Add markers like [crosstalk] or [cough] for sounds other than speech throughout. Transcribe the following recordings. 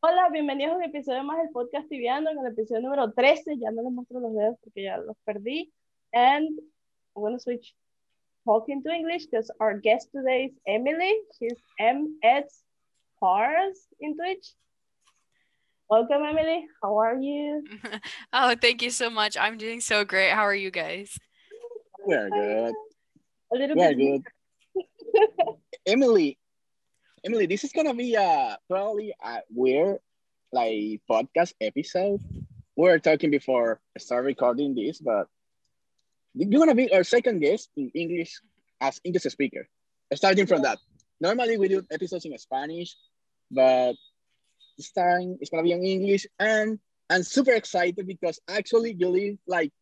Hola, bienvenidos a un episodio más del podcast Tibiano, en el episodio número 13. Ya no les muestro los dedos porque ya los perdí. And I'm going to switch talking to English because our guest today is Emily. She's M.S. Pars in Twitch. Welcome, Emily. How are you? [laughs] oh, thank you so much. I'm doing so great. How are you guys? We're good. A little We're bit. good. [laughs] Emily, Emily, this is gonna be a probably a weird like podcast episode. We were talking before I start recording this, but you're gonna be our second guest in English as English speaker. Starting from that. Normally we do episodes in Spanish, but this time it's gonna be in English and I'm super excited because actually you live like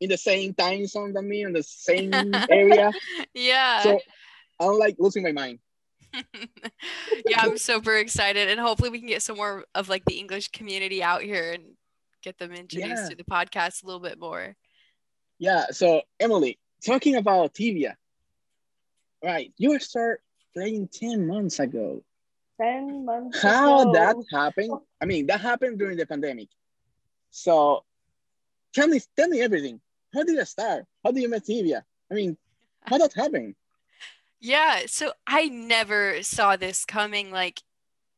in the same time zone than me in the same [laughs] area. yeah. So I'm like losing my mind. [laughs] yeah, I'm super excited. And hopefully we can get some more of like the English community out here and get them introduced Yeah. to the podcast a little bit more. Yeah, so Emily, talking about Tibia, right? You start playing 10 months ago. 10 months How ago. that happened? I mean, that happened during the pandemic. So tell me, tell me everything. How did it start? How did you meet Tibia? I mean, how that happened? Yeah, so I never saw this coming. Like,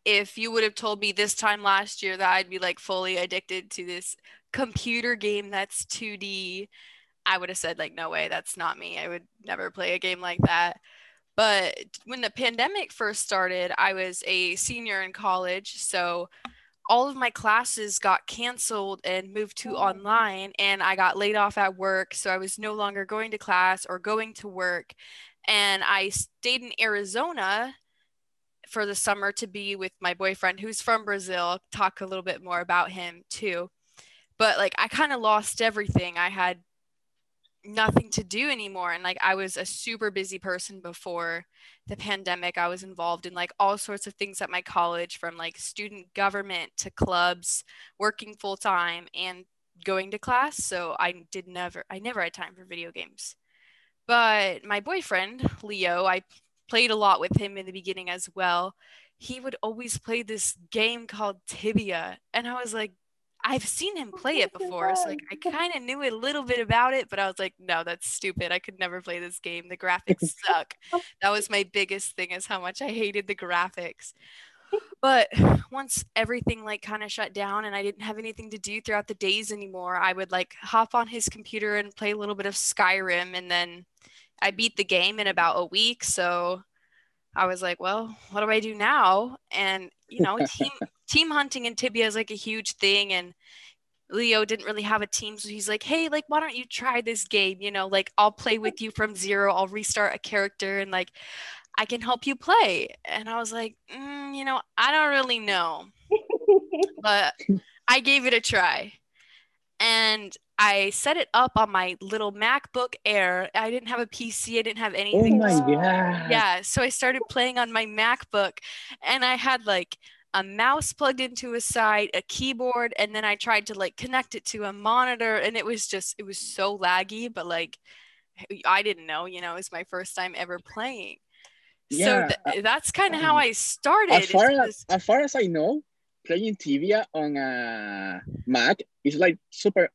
if you would have told me this time last year that I'd be like fully addicted to this computer game that's 2D, I would have said, like, no way, that's not me. I would never play a game like that. But when the pandemic first started, I was a senior in college. So all of my classes got canceled and moved to Oh. online, and I got laid off at work. So I was no longer going to class or going to work and I stayed in Arizona for the summer to be with my boyfriend who's from Brazil. Talk a little bit more about him too. But like I kind of lost everything. I had nothing to do anymore and like I was a super busy person before the pandemic. I was involved in like all sorts of things at my college from like student government to clubs, working full time and going to class. So I did never I never had time for video games. But my boyfriend, Leo, I played a lot with him in the beginning as well. He would always play this game called Tibia. And I was like, I've seen him oh, play it before. So like I [laughs] kind of knew a little bit about it, but I was like, no, that's stupid. I could never play this game. The graphics [laughs] suck. That was my biggest thing is how much I hated the graphics. But [sighs] once everything like kind of shut down and I didn't have anything to do throughout the days anymore, I would like hop on his computer and play a little bit of Skyrim and then I beat the game in about a week. So I was like, well, what do I do now? And you know, team [laughs] team hunting in Tibia is like a huge thing and Leo didn't really have a team, so he's like, "Hey, like, why don't you try this game? You know, like, I'll play [laughs] with you from zero. I'll restart a character, and like, I can help you play." And I was like, mm, "You know, I don't really know, [laughs] but I gave it a try." And I set it up on my little MacBook Air. I didn't have a PC. I didn't have anything. Oh my god. yeah, so I started playing on my MacBook and I had like a mouse plugged into a side, a keyboard, and then I tried to like connect it to a monitor and it was just it was so laggy, but like I didn't know, you know, it was my first time ever playing. Yeah, so th- that's kind of how I started. As far as, just- as far as I know, playing Tibia on a Mac is like super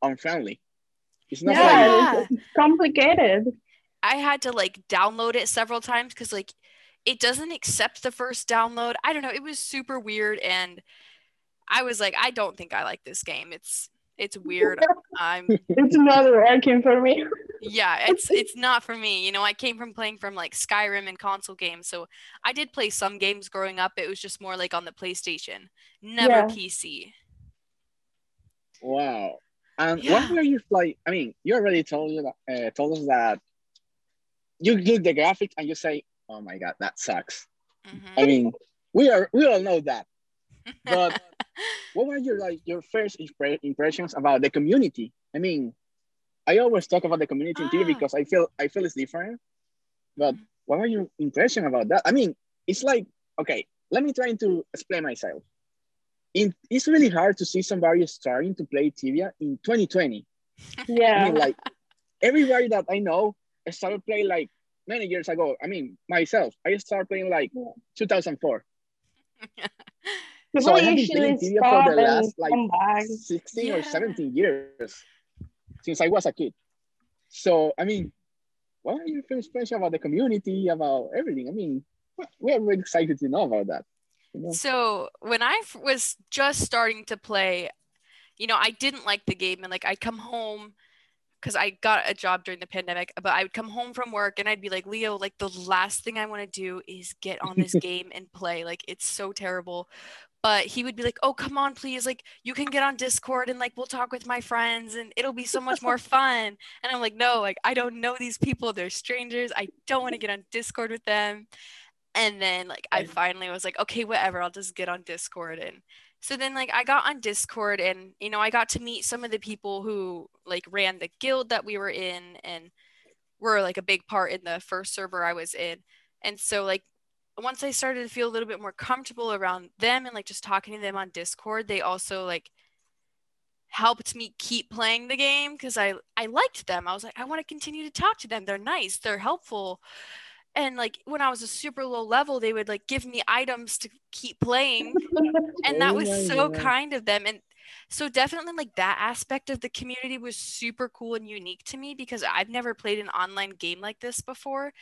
unfriendly. It's not yeah, it's, [laughs] it's complicated. I had to like download it several times because like it doesn't accept the first download. I don't know. It was super weird, and I was like, I don't think I like this game. It's it's weird. [laughs] I'm It's not working for me. Yeah. [laughs] It's it's not for me. You know, I came from playing from like Skyrim and console games, so I did play some games growing up. It was just more like on the PlayStation, never Yeah. PC. Wow. And Yeah. what were you like? I mean, you already told you that, uh, told us that you look the graphics and you say, "Oh my god, that sucks." Mhm. I mean, we are we all know that. But [laughs] what were your like your first impre- impressions about the community? I mean, I always talk about the community in Tibia Ah. because I feel I feel it's different. But Mhm. what were your impression about that? I mean, it's like okay. Let me try to explain myself. In, it's really hard to see somebody starting to play Tibia in 2020. [laughs] I Yeah. mean, like everybody that I know started playing like many years ago. I mean, myself, I started playing like Yeah. 2004. [laughs] So I have been playing Tibia for the last like come back. 16 or 17 years since I was a kid. So, I mean, what are your first special about the community, about everything? I mean, we're really excited to know about that. You know? So when I was just starting to play, you know, I didn't like the game, and like I'd come home because I got a job during the pandemic, but I would come home from work and I'd be like, Leo, like the last thing I want to do is get on this [laughs] game and play. Like it's so terrible. But he would be like, Oh, come on, please. Like you can get on Discord and like we'll talk with my friends and it'll be so much more [laughs] fun. And I'm like, No, like I don't know these people. They're strangers. I don't want to get on Discord with them. And then like I finally was like, okay, whatever, I'll just get on Discord. And so then like I got on Discord and you know, I got to meet some of the people who like ran the guild that we were in and were like a big part in the first server I was in. And so like once I started to feel a little bit more comfortable around them and like just talking to them on Discord, they also like helped me keep playing the game because I I liked them. I was like, I want to continue to talk to them. They're nice, they're helpful. And like when I was a super low level, they would like give me items to keep playing. [laughs] And that Oh was so kind of them. And so definitely like that aspect of the community was super cool and unique to me because I've never played an online game like this before.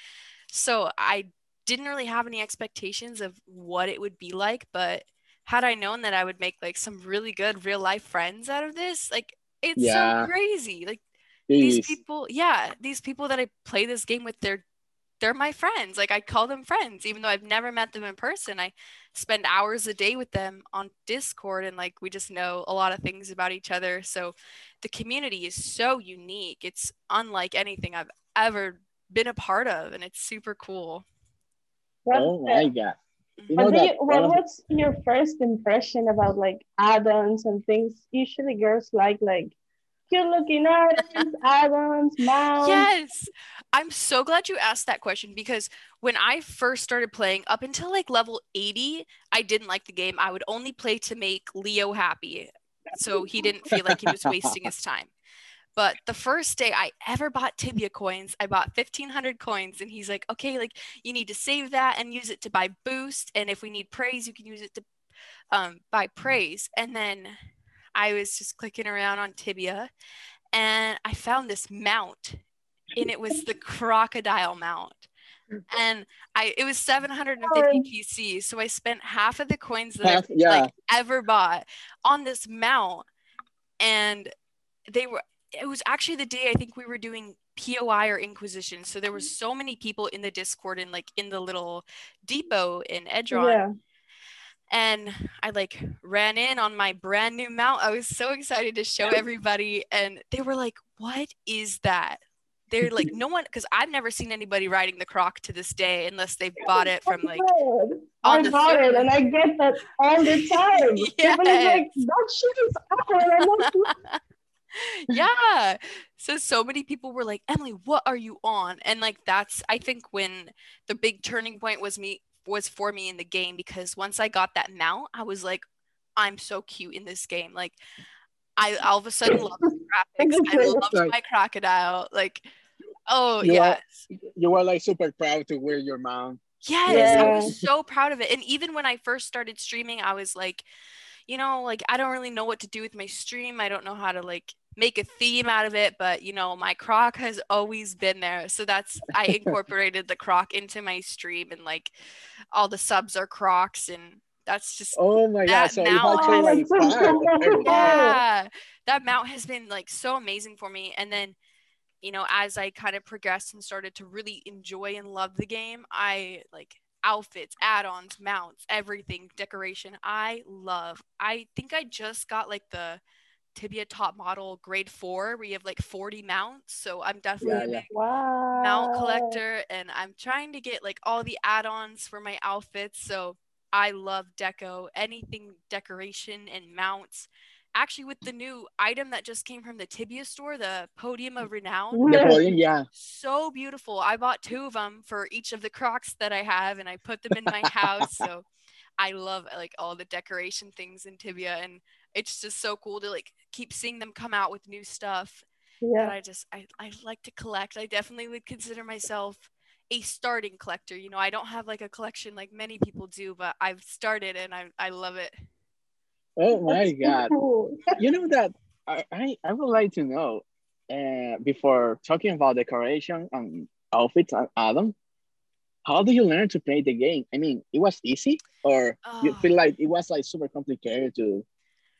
So I didn't really have any expectations of what it would be like, but had I known that I would make like some really good real life friends out of this, like it's Yeah. so crazy. Like It these people, yeah, these people that I play this game with, they're they're my friends. Like I call them friends, even though I've never met them in person. I spend hours a day with them on Discord and like we just know a lot of things about each other. So the community is so unique. It's unlike anything I've ever been a part of and it's super cool. What, Oh my God. You know do that you, what one what's your first impression about like add-ons and things? Usually girls like like cute looking items, add-ons, mounts. Yes. I'm so glad you asked that question because when I first started playing up until like level 80, I didn't like the game. I would only play to make Leo happy. So he didn't feel like he was wasting his [laughs] time. But the first day I ever bought Tibia coins, I bought 1500 coins and he's like, "Okay, like you need to save that and use it to buy boost and if we need praise, you can use it to um, buy praise." And then I was just clicking around on Tibia and I found this mount and it was the crocodile mount. And I it was 750 TC. So I spent half of the coins that Half- I yeah. like ever bought on this mount. And they were it was actually the day I think we were doing POI or Inquisition. So there was mm-hmm. so many people in the Discord and like in the little depot in Edron Yeah. and I like ran in on my brand new mount. I was so excited to show [laughs] everybody, and they were like, "What is that?" They're like, [laughs] "No one," because I've never seen anybody riding the Croc to this day, unless they've bought it from like. I bought it and I get that all the time. [laughs] Is like, that shit is awful. And I'm like, yeah. So so many people were like, "Emily, what are you on?" And like that's I think when the big turning point was me was for me in the game because once I got that mount, I was like, "I'm so cute in this game." Like. I all of a sudden [laughs] love the graphics. I Okay. loved Right. my crocodile. Like, oh You are- yes, You were like super proud to wear your mount. yes, I was so proud of it. And even when I first started streaming, I was like, you know, like I don't really know what to do with my stream. I don't know how to like make a theme out of it, but you know, my croc has always been there. So that's I [laughs] incorporated the croc into my stream and like all the subs are crocs and that's just Oh my That God. So mount- had to like that's so inspire yeah that mount has been like so amazing for me and then you know as i kind of progressed and started to really enjoy and love the game i like outfits add-ons mounts everything decoration i love i think i just got like the tibia top model grade four where you have like 40 mounts so i'm definitely Yeah, a yeah. big wow. mount collector and I'm trying to get like all the add-ons for my outfits. So I love deco, anything decoration and mounts. Actually, with the new item that just came from the Tibia store, the Podium of Renown, The podium, yeah. so beautiful. I bought two of them for each of the Crocs that I have, and I put them in my house. [laughs] So I love like all the decoration things in Tibia, and it's just so cool to like keep seeing them come out with new stuff that Yeah. I just I, I like to collect. I definitely would consider myself a starting collector. You know, I don't have like a collection like many people do, but I've started and I I love it. Oh my That's god! cool. You know that I I, I would like to know. Uh, before talking about decoration and outfits, uh, Adam, how do you learn to play the game? I mean, it was easy, or you Oh. feel like it was like super complicated to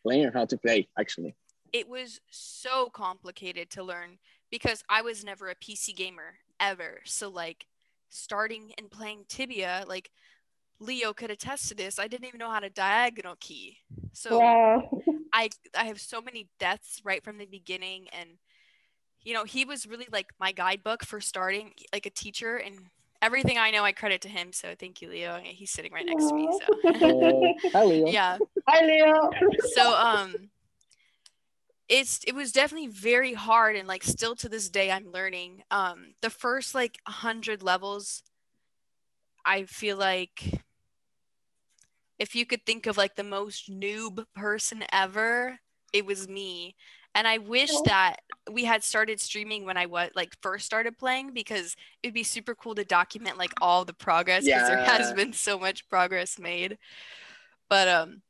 learn how to play? Actually, it was so complicated to learn because I was never a PC gamer ever. So like starting and playing Tibia, like Leo could attest to this. I didn't even know how to diagonal key. So Wow. [laughs] I I have so many deaths right from the beginning and you know, he was really like my guidebook for starting, like a teacher and everything I know I credit to him. So thank you, Leo. He's sitting right next to me. So [laughs] hi Leo. yeah. Hi, Leo. so um it's it was definitely very hard and like still to this day i'm learning um the first like 100 levels i feel like if you could think of like the most noob person ever it was me. And i wish that we had started streaming when i was like first started playing because it'd be super cool to document like all the progress because there has been so much progress made. But um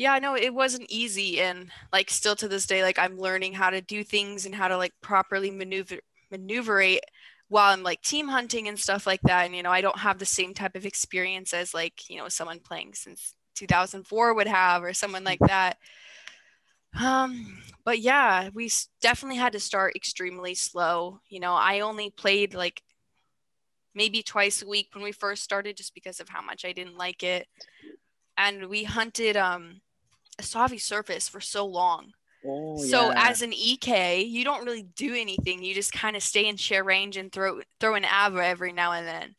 yeah, no, it wasn't easy and like still to this day like I'm learning how to do things and how to like properly maneuver maneuverate while I'm like team hunting and stuff like that and you know I don't have the same type of experience as like you know someone playing since 2004 would have or someone like that. Um but yeah we definitely had to start extremely slow you know I only played like maybe twice a week when we first started just because of how much I didn't like it. And we hunted um Issavi surface for so long. Oh, so yeah. as an EK, you don't really do anything. You just kind of stay in share range and throw throw an Ava every now and then.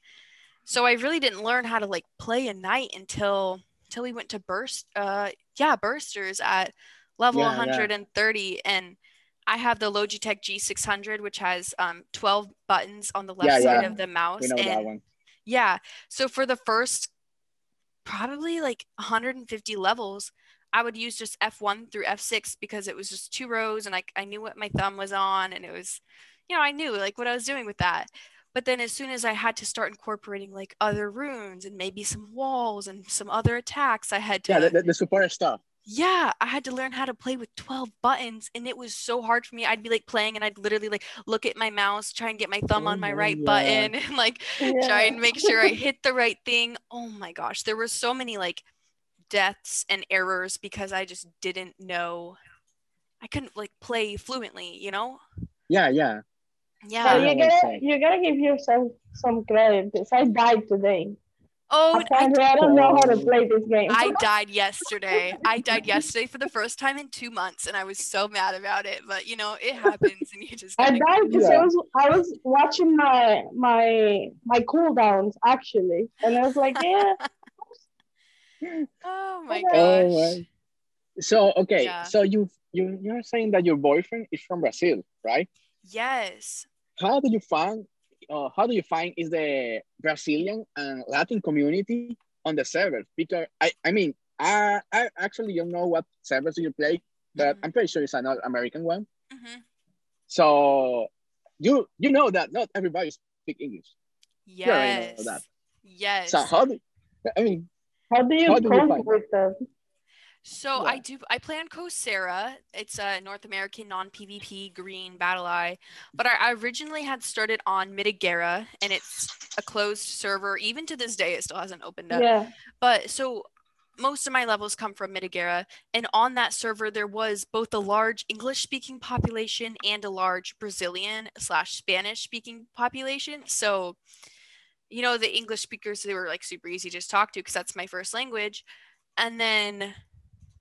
So I really didn't learn how to like play a knight until until we went to burst uh yeah, bursters at level Yeah, yeah. 130 and I have the Logitech G600 which has um 12 buttons on the left Yeah, side yeah. of the mouse we know that and one. yeah. So for the first probably like 150 levels, I would use just F1 through F6 because it was just two rows and I, I knew what my thumb was on and it was, you know, I knew like what I was doing with that. But then as soon as I had to start incorporating like other runes and maybe some walls and some other attacks, I had to Yeah, the, the, support stuff. yeah, I had to learn how to play with 12 buttons and it was so hard for me. I'd be like playing and I'd literally like look at my mouse, try and get my thumb Oh on my my right God. button [laughs] and like try and make sure I hit the right thing. Oh my gosh, there were so many like deaths and errors because I just didn't know. I couldn't like play fluently, you know? Yeah, yeah. Yeah. know you gotta, you gotta give yourself some credit because I died today. Oh, I, Apparently, I don't know how to Oh. play this game. I [laughs] died yesterday. I died yesterday for the first time in two months and I was so mad about it. But you know, it happens and you just I died because Yeah. I was I was watching my my my cooldowns actually, and I was like, [laughs] yeah, Oh my [laughs] Oh gosh. my. So okay, Yeah. so you you you're saying that your boyfriend is from Brazil, right? Yes. How do you find uh, how do you find is the Brazilian and Latin community on the server? Because I I mean I I actually don't know what servers you play, but Mhm. I'm pretty sure it's an American one. hmm So you you know that not everybody speak English. You Yes. know that. Yes. So how do I mean how do you How do cope with that? So I do. I play on Coursera. It's a North American non-PvP green battle eye, but I, I originally had started on Mitigera, and it's a closed server. Even to this day, it still hasn't opened up. Yeah, But so most of my levels come from Mitigera, and on that server there was both a large English-speaking population and a large Brazilian slash Spanish-speaking population. So, you know, the English speakers they were like super easy to just talk to because that's my first language, and then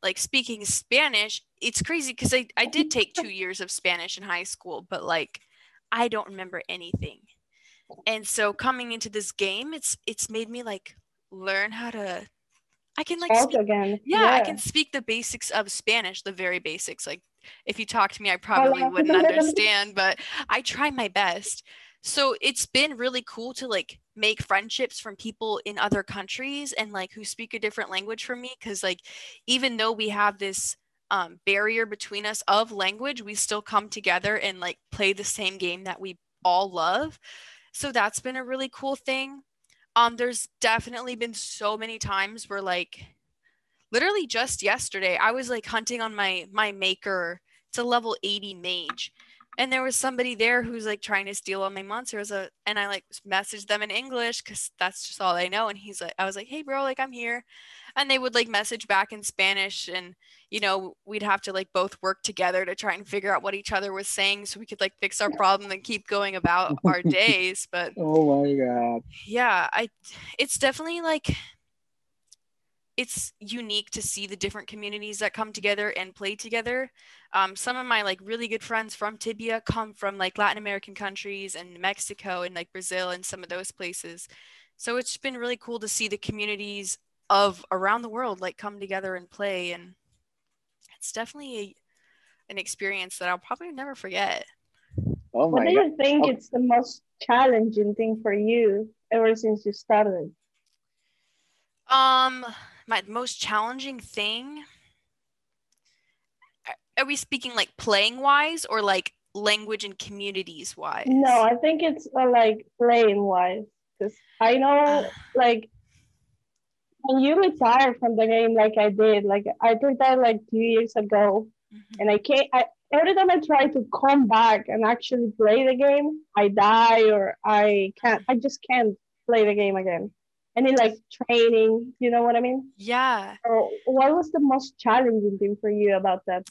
like speaking Spanish, it's crazy because I, I did take two years of Spanish in high school, but like I don't remember anything. And so coming into this game, it's it's made me like learn how to I can like speak, again. yeah, I can speak the basics of Spanish, the very basics. Like if you talk to me, I probably wouldn't [laughs] understand, but I try my best. So it's been really cool to like make friendships from people in other countries and like who speak a different language from me because like even though we have this um, barrier between us of language, we still come together and like play the same game that we all love. So that's been a really cool thing. Um, there's definitely been so many times where like literally just yesterday, I was like hunting on my my maker. It's a level 80 mage. And there was somebody there who's like trying to steal all my monsters. Uh, and I like messaged them in English because that's just all I know. And he's like, I was like, hey, bro, like I'm here. And they would like message back in Spanish. And, you know, we'd have to like both work together to try and figure out what each other was saying so we could like fix our problem and keep going about our [laughs] days. But Oh my god. yeah, I, it's definitely like, it's unique to see the different communities that come together and play together. Um, some of my like really good friends from Tibia come from like Latin American countries and Mexico and like Brazil and some of those places. So it's been really cool to see the communities of around the world like come together and play and it's definitely a, an experience that I'll probably never forget. Oh my What my do god. you think Oh. it's the most challenging thing for you ever since you started? Um, my most challenging thing. Are- we speaking like playing wise or like language and communities wise? No, I think it's uh, like playing wise. Because I know, like, when you retire from the game, like I did, like I retired like two years ago, Mhm. and I can't. I every time I try to come back and actually play the game, I die or I can't. I just can't play the game again. And in like training, you know what I mean? Yeah. Or what was the most challenging thing for you about that?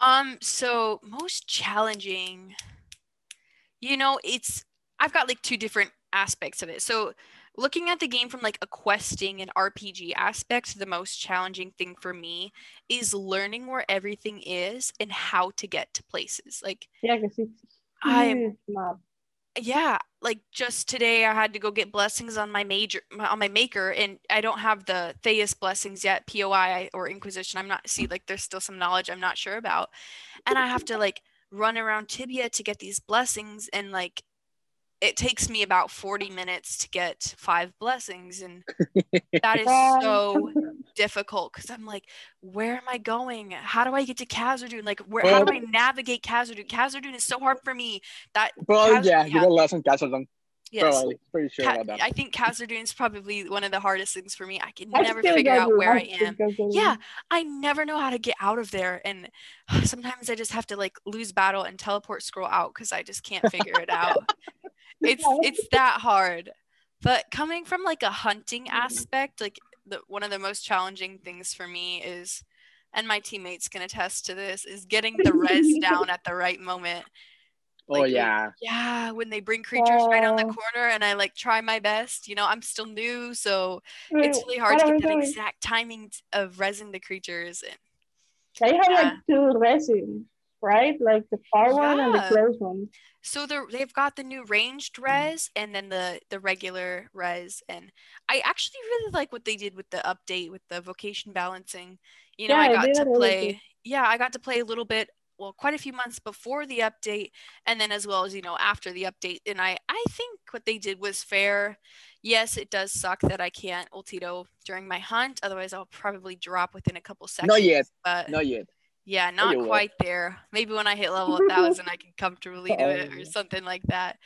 Um, so most challenging, you know, it's I've got like two different aspects of it. So looking at the game from like a questing and RPG aspect, the most challenging thing for me is learning where everything is and how to get to places. Like Yeah, because it's huge map. Yeah like just today i had to go get blessings on my major on my maker and i don't have the theus blessings yet poi or inquisition. I'm not see like there's still some knowledge i'm not sure about. And i have to like run around tibia to get these blessings and like it takes me about 40 minutes to get five blessings and that is [laughs] so difficult because i'm like where am i going how do i get to Kazordoon? like where how do i navigate Kazordoon? Kazordoon is so hard for me that well yeah, you got lost in Castleton. yes Probably. Pretty sure Ca- about that. I think Kazordoon is probably one of the hardest things for me. I can I never figure out where I am. Yeah, I never know how to get out of there, and [sighs] sometimes I just have to like lose battle and teleport scroll out because I just can't figure it out. [laughs] It's [laughs] it's that hard. But coming from like a hunting aspect, like the one of the most challenging things for me is, and my teammates can attest to this, is getting the res [laughs] down at the right moment. oh like, yeah. Yeah, when they bring creatures right on the Oh. corner and I like try my best, you know, I'm still new, so it's really hard to get that exact timing of resin the creatures. And They have Yeah. like two resins, right? Like the far one and the close one. so they're, they've got the new ranged res and then the the regular res, and I actually really like what they did with the update with the vocation balancing. You know, Yeah, I got did to it really play. good. Yeah, I got to play a little bit. Well, quite a few months before the update, and then as well as you know after the update. And I I think what they did was fair. Yes, it does suck that I can't utito during my hunt. Otherwise, I'll probably drop within a couple seconds. Not yet. But Not yet. Yeah, not quite there. Maybe when I hit [laughs] level a thousand, I can comfortably do it or Oh. something like that.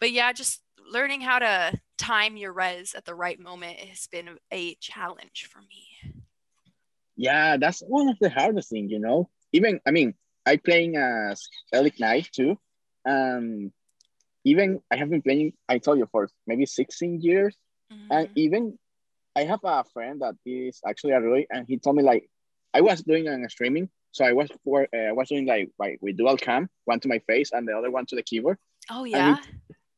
But yeah, just learning how to time your res at the right moment has been a challenge for me. Yeah, that's one of the hardest things, you know. Even I mean, I playing as Elite Knight too. Um even I have been playing, I told you for maybe 16 years. And Mhm. even I have a friend that is actually a Roy, and he told me like I was doing a streaming, so I was for uh, I was doing like like with dual cam, one to my face and the other one to the keyboard. Oh he- yeah.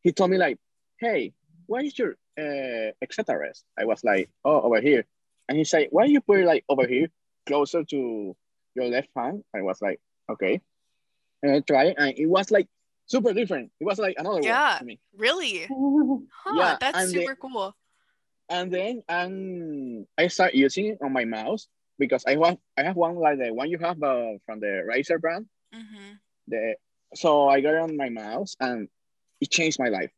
He told me like, "Hey, where is your uh, exeta res?" I was like, "Oh, over here," and he said, "Why you put it like over here, closer to your left hand?" I was like, "Okay," and I tried, and it was like super different. It was like another Yeah. one to me. Really? [laughs] Huh, Yeah, that's and the- super cool. and then um, I start using it on my mouse because I want I have one like the one you have uh, from the Razer brand. hmm The so I got it on my mouse and it changed my life.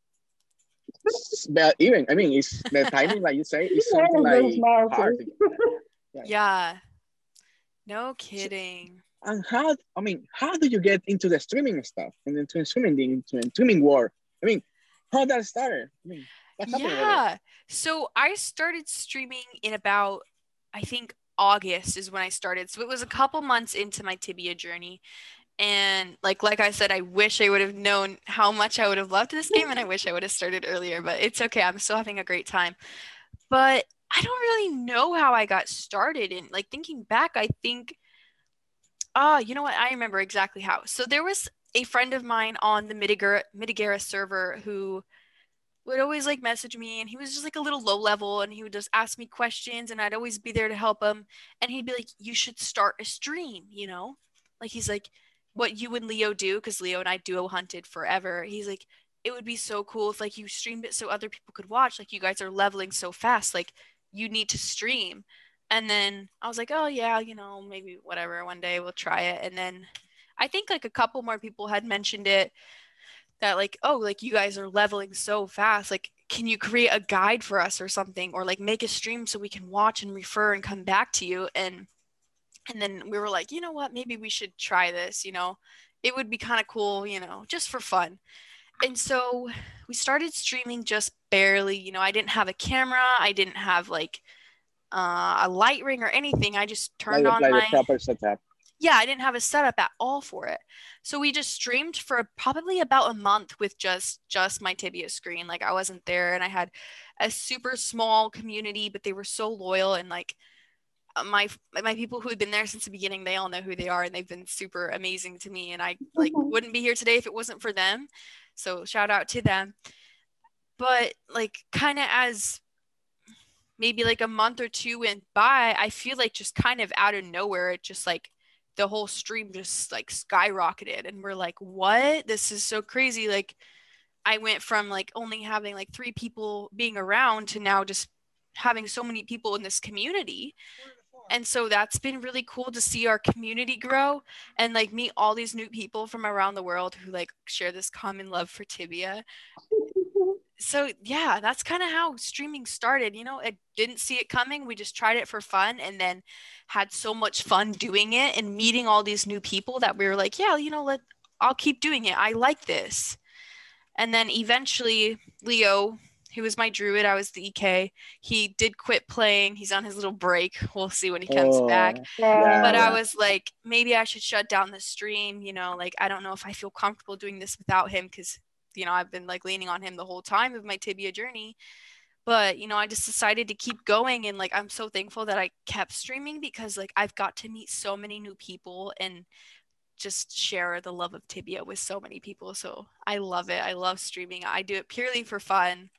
But even I mean, it's the timing like you say [laughs] is something like hard. [laughs] Yeah. No kidding. And how I mean, how do you get into the streaming stuff and into streaming into the streaming world? I mean, how did that started? I mean, what's happening over there? Yeah. So I started streaming in about, I think, August is when I started. So it was a couple months into my tibia journey. And like like I said, I wish I would have known how much I would have loved this game and I wish I would have started earlier, but it's okay. I'm still having a great time. But I don't really know how I got started and like thinking back, I think ah, you know what? I remember exactly how. So there was a friend of mine on the Mitigera, Mitigera server who would always like message me and he was just like a little low level and he would just ask me questions and I'd always be there to help him and he'd be like you should start a stream you know? Like he's like what you and Leo do because Leo and I duo hunted forever he's like it would be so cool if like you streamed it so other people could watch like you guys are leveling so fast like you need to stream. And then I was like oh yeah you know maybe whatever one day we'll try it. And then I think like a couple more people had mentioned it that like oh like you guys are leveling so fast like can you create a guide for us or something? Or like make a stream so we can watch and refer and come back to you. And and then we were like you know what? Maybe we should try this you know? It would be kind of cool you know just for fun. And so we started streaming just barely you know? I didn't have a camera. I didn't have like uh, a light ring or anything. I just turned like, on like my setup. Yeah, I didn't have a setup at all for it. So we just streamed for probably about a month with just just my Tibia screen. Like I wasn't there and I had a super small community, but they were so loyal and like uh, my my people who had been there since the beginning, they all know who they are and they've been super amazing to me and I like Mhm. wouldn't be here today if it wasn't for them. So shout out to them. But like kind of as maybe like a month or two went by, I feel like just kind of out of nowhere, it just like the whole stream just like skyrocketed. And we're like, what? This is so crazy. Like, I went from like only having like three people being around to now just having so many people in this community. And so that's been really cool to see our community grow and like meet all these new people from around the world who like share this common love for tibia so yeah that's kind of how streaming started you know i didn't see it coming we just tried it for fun and then had so much fun doing it and meeting all these new people that we were like yeah you know let i'll keep doing it i like this and then eventually leo who was my druid i was the ek he did quit playing he's on his little break [laughs] we'll see when he comes Oh, back Yeah. but I was like, maybe I should shut down the stream. You know, like I don't know if I feel comfortable doing this without him because, you know, I've been like leaning on him the whole time of my tibia journey. But, you know, I just decided to keep going. And like, I'm so thankful that I kept streaming because like I've got to meet so many new people and just share the love of tibia with so many people. So I love it. I love streaming. I do it purely for fun.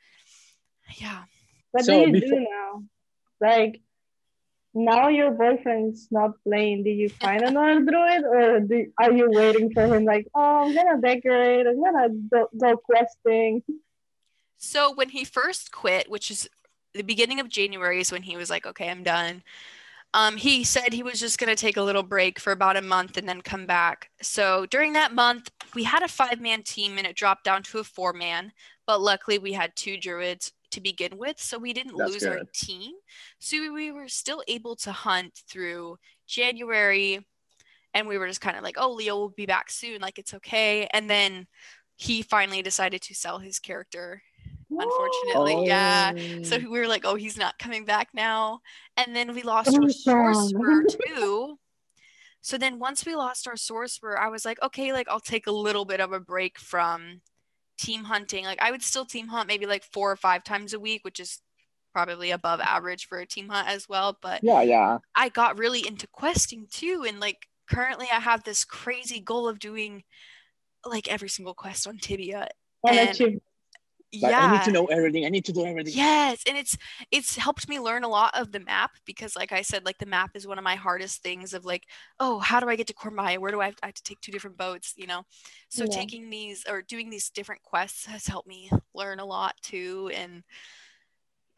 Yeah. What So do you before- do now? Like now your boyfriend's not playing. Do you find another druid or do, are you waiting for him like, oh I'm gonna decorate, I'm gonna go, go questing? So when he first quit, which is the beginning of January, is when he was like, "Okay, I'm done." Um, he said he was just gonna take a little break for about a month and then come back. So during that month, we had a five-man team and it dropped down to a four-man. But luckily, we had two druids to begin with, so we didn't That's lose our team. So we- we were still able to hunt through January, and we were just kind of like, "Oh, Leo will be back soon. Like it's okay." And then he finally decided to sell his character unfortunately. Yeah. So we were like, oh, he's not coming back now. And then we lost our Oh, sorcerer too. So then once we lost our sorcerer, I was like, okay, like I'll take a little bit of a break from team hunting. Like I would still team hunt maybe like four or five times a week, which is probably above average for a team hunt as well. But Yeah, yeah. I got really into questing too. And like currently I have this crazy goal of doing like every single quest on Tibia. And And- Like, yeah. I need to know everything. I need to do everything. Yes, and it's it's helped me learn a lot of the map because like I said like the map is one of my hardest things of like oh how do I get to Cormaya where do I have, I have to take two different boats you know so Yeah. taking these or doing these different quests has helped me learn a lot too and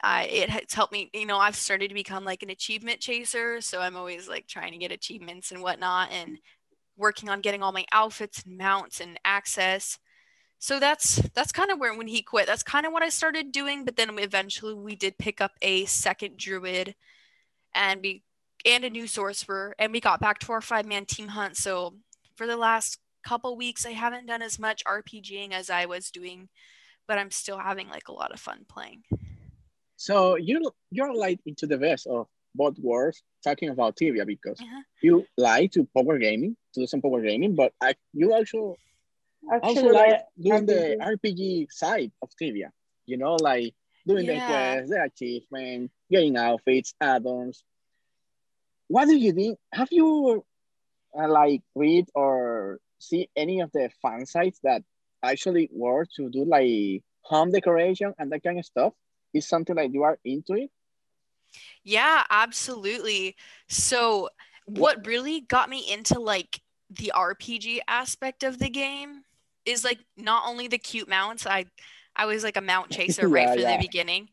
I it has helped me you know I've started to become like an achievement chaser so I'm always like trying to get achievements and whatnot and working on getting all my outfits and mounts and access so that's that's kind of where when he quit that's kind of what i started doing but then eventually we did pick up a second druid and we and a new sorcerer and we got back to our five man team hunt so for the last couple weeks i haven't done as much rpging as i was doing but i'm still having like a lot of fun playing So you're you're like into the best of both worlds talking about Tibia because Uh-huh. you like to power gaming, to do some power gaming, but I, you also Actually, also like like doing the RPG. RPG side of Tibia. You know, like doing the Yeah. quests, the achievement, getting outfits, add-ons. What do you think? Have you uh, like read or see any of the fan sites that actually work to do like home decoration and that kind of stuff? Is something like you are into it? Yeah, absolutely. So, what really got me into like the RPG aspect of the game is like not only the cute mounts. I I was like a mount [laughs] chaser right Yeah, from yeah. the beginning,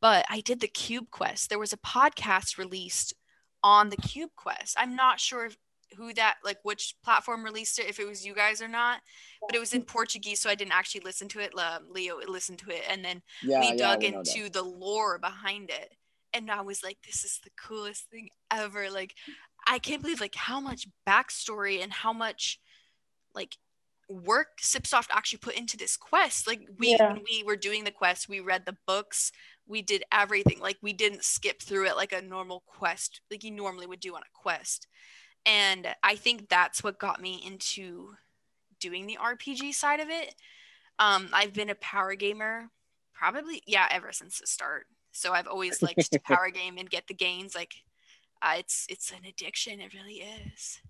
but I did the cube quest. There was a podcast released on the cube quest. I'm not sure if, who that like which platform released it if it was you guys or not, but it was in Portuguese so I didn't actually listen to it. Leo listened to it and then Yeah, we yeah, dug we into the lore behind it and i was like this is the coolest thing ever like i can't believe like how much backstory and how much like work CipSoft actually put into this quest like we Yeah. when we were doing the quest we read the books we did everything like we didn't skip through it like a normal quest like you normally would do on a quest. And i think that's what got me into doing the rpg side of it. Um i've been a power gamer probably yeah ever since the start. So i've always liked to [laughs] power game and get the gains like uh, it's it's an addiction it really is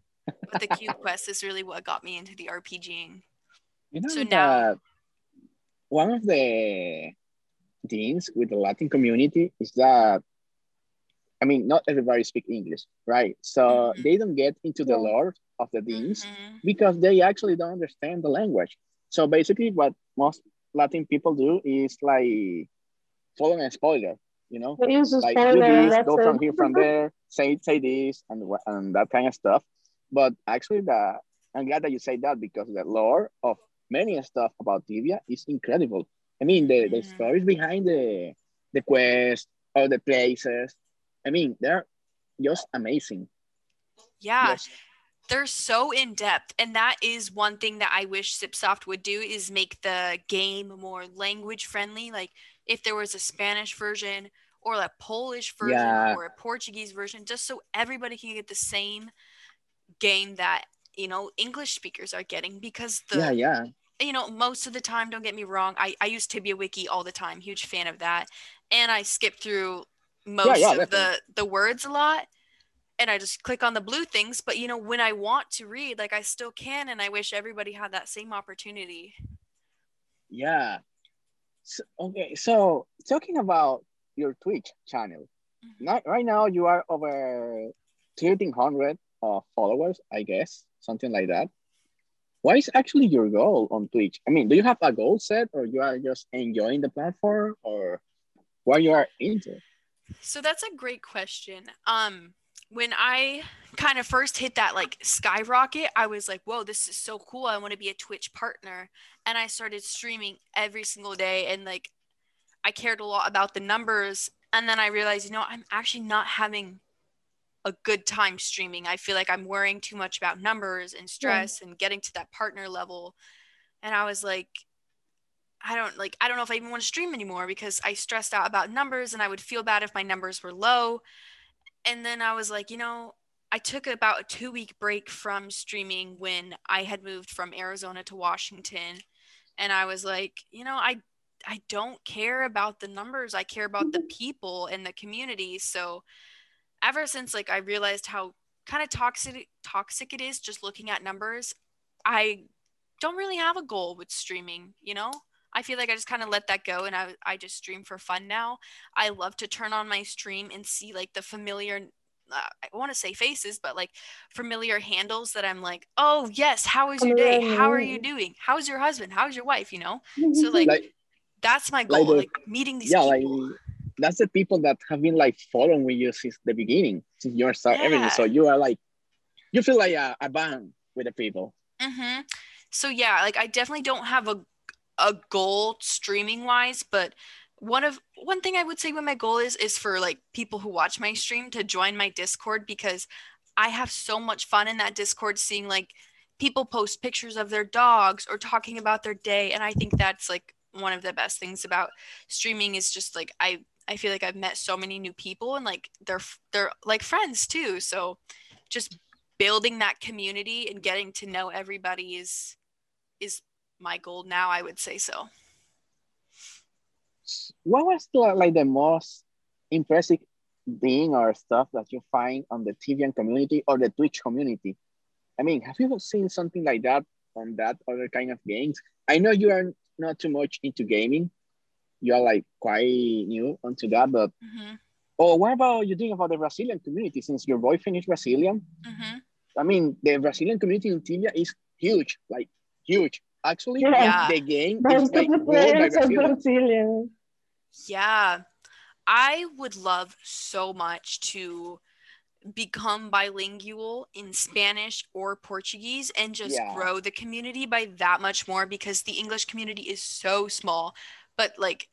but the cube quest is really what got me into the rpging You know So that now- one of the things with the Latin community is that I mean not everybody speak English, right? So Mhm. they don't get into the lore of the things Mhm. because they actually don't understand the language. So basically what most Latin people do is like following a spoiler, you know? They use a like do spoiler and this, that's go from here, from [laughs] there, say say this, and and that kind of stuff. But actually, the I'm glad that you say that because the lore of many stuff about Tibia is incredible. I mean, the, the Mhm. stories behind the the quest or the places. I mean, they're just amazing. yeah Yes. they're so in depth and that is one thing that i wish CipSoft would do is make the game more language friendly like if there was a spanish version or a polish version Yeah. or a portuguese version just so everybody can get the same game that you know english speakers are getting because the yeah, yeah. you know, most of the time, don't get me wrong, I, I use Tibia Wiki all the time, huge fan of that. And I skip through most yeah, of the, the words a lot and I just click on the blue things. But, you know, when I want to read, like I still can. And I wish everybody had that same opportunity. Yeah. So, okay, so talking about your Twitch channel, Mhm. not, right now you are over 1300 uh, followers, I guess, something like that. What is actually your goal on Twitch? I mean, do you have a goal set or you are just enjoying the platform or what you are into? So that's a great question. Um, when I kind of first hit that like skyrocket, I was like, whoa, this is so cool. I want to be a Twitch partner. And I started streaming every single day. And like, I cared a lot about the numbers. And then I realized, you know, I'm actually not having a good time streaming. I feel like I'm worrying too much about numbers and stress and getting to that partner level. And I was like, I don't like I don't know if I even want to stream anymore because I stressed out about numbers and I would feel bad if my numbers were low. And then I was like, you know, I took about a 2 week break from streaming when I had moved from Arizona to Washington and I was like, you know, I I don't care about the numbers. I care about the mm-hmm. people and the community. So ever since like I realized how kind of toxic toxic it is just looking at numbers, I don't really have a goal with streaming, you know? I feel like I just kind of let that go and I, I just stream for fun now. I love to turn on my stream and see like the familiar, uh, I want to say faces, but like familiar handles that I'm like, oh, yes, how is your day? How are you doing? How's your husband? How's your wife? You know? [laughs] So like, Like, that's my goal, the- like, meeting these yeah, like people. That's the people that have been like following with you since the beginning, since your start, everything. So you are like, you feel like a, a band with the people. hmm So yeah, like I definitely don't have a a goal streaming wise, but one of one thing I would say what my goal is is for like people who watch my stream to join my Discord because I have so much fun in that Discord seeing like people post pictures of their dogs or talking about their day and I think that's like one of the best things about streaming is just like I I feel like I've met so many new people and like they're they're like friends too. So just building that community and getting to know everybody is is my goal now, I would say so. What was the, like the most impressive thing or stuff that you find on the TVN community or the Twitch community? I mean, have you seen something like that on that other kind of games? I know you are not too much into gaming. You are like quite new onto that, but mm-hmm. oh, what about you think about the Brazilian community? Since your boyfriend is Brazilian, mm-hmm. I mean, the Brazilian community in Tibia is huge, like huge. Actually, yeah. the game is like Brazilian. Yeah, I would love so much to become bilingual in Spanish or Portuguese and just yeah. grow the community by that much more because the English community is so small. But like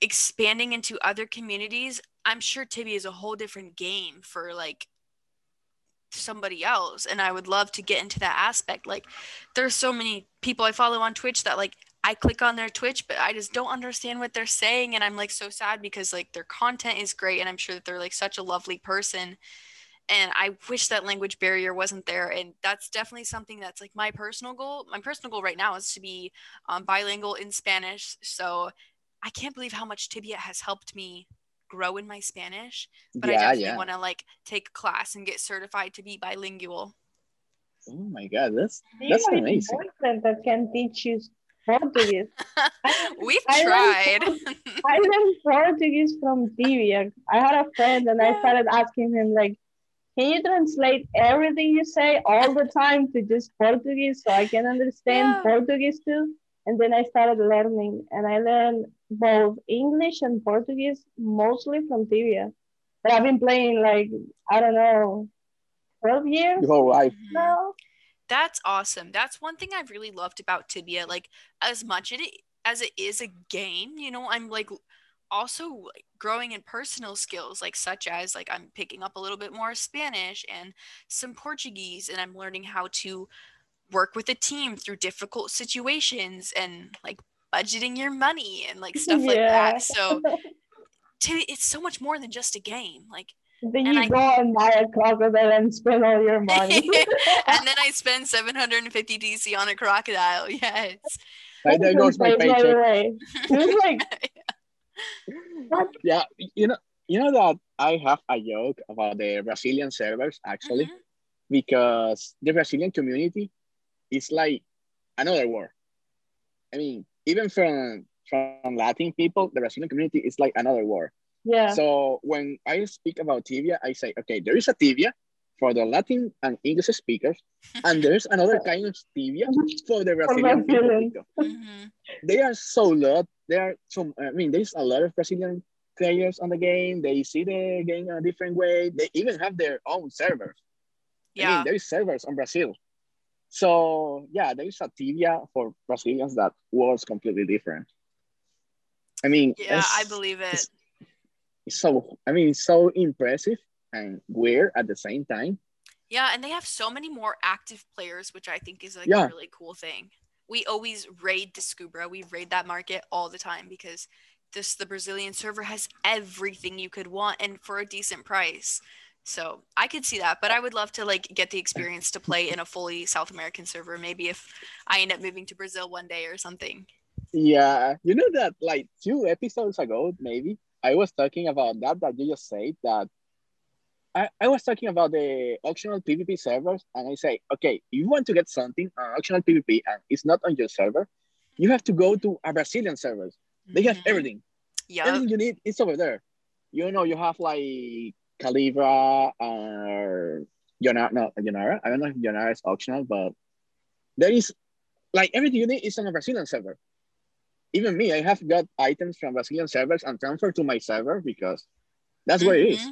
expanding into other communities, I'm sure Tibia is a whole different game for like somebody else and i would love to get into that aspect like there's so many people i follow on twitch that like I click on their Twitch, but I just don't understand what they're saying. And I'm like so sad because like their content is great. And I'm sure that they're like such a lovely person. And I wish that language barrier wasn't there. And that's definitely something that's like my personal goal. My personal goal right now is to be um, bilingual in Spanish. So I can't believe how much Tibia has helped me grow in my Spanish. But yeah, I definitely yeah. want to like take a class and get certified to be bilingual. Oh my god, that's that's amazing. That can teach you Portuguese. [laughs] We've I tried. Learned, I learned Portuguese from TV. I had a friend and I started asking him like, can you translate everything you say all the time to just Portuguese so I can understand yeah. Portuguese too? And then I started learning and I learned both English and Portuguese mostly from Tibia. But I've been playing like, I don't know, 12 years. Your whole life. Mm-hmm. Now that's awesome. That's one thing I've really loved about Tibia. Like as much it as it is a game, you know, I'm like also like, growing in personal skills like such as like I'm picking up a little bit more Spanish and some Portuguese and I'm learning how to work with a team through difficult situations and like budgeting your money and like stuff yeah. like that. So [laughs] it's so much more than just a game. Like then and you I, go and buy a crocodile and spend all your money. [laughs] and then I [laughs] spend 750 DC on a crocodile. Yes. Right there goes my paycheck. like, yeah, you know, you know that I have a joke about the Brazilian servers actually, mm-hmm. because the Brazilian community is like another war. I mean, even from from Latin people, the Brazilian community is like another war. Yeah. So when I speak about Tibia, I say, okay, there is a Tibia for the Latin and English speakers, and there's another kind of Tibia [laughs] for the Brazilian people. Mm-hmm. They are so lot. They are so. I mean, there's a lot of Brazilian players on the game. They see the game a different way. They even have their own servers. Yeah. I mean, there is servers on Brazil. So yeah, there is a Tibia for Brazilians that was completely different. I mean, yeah, I believe it so I mean it's so impressive and weird at the same time. Yeah, and they have so many more active players, which I think is like yeah. a really cool thing. We always raid Descubra. We raid that market all the time because this the Brazilian server has everything you could want and for a decent price. So I could see that, but I would love to like get the experience to play in a fully South American server. Maybe if I end up moving to Brazil one day or something. Yeah, you know that like two episodes ago, maybe I was talking about that that you just said that I, I was talking about the optional PvP servers and I say, okay, if you want to get something on optional PvP and it's not on your server, you have to go to a Brazilian server. They have mm-hmm. everything. Yeah. Everything you need is over there. You know, you have like Kalibra or Yonara, no, Yonara. I don't know if Yonara is optional, but there is like everything you need is on a Brazilian server even me, I have got items from Brazilian servers and transferred to my server because that's what mm-hmm. it is.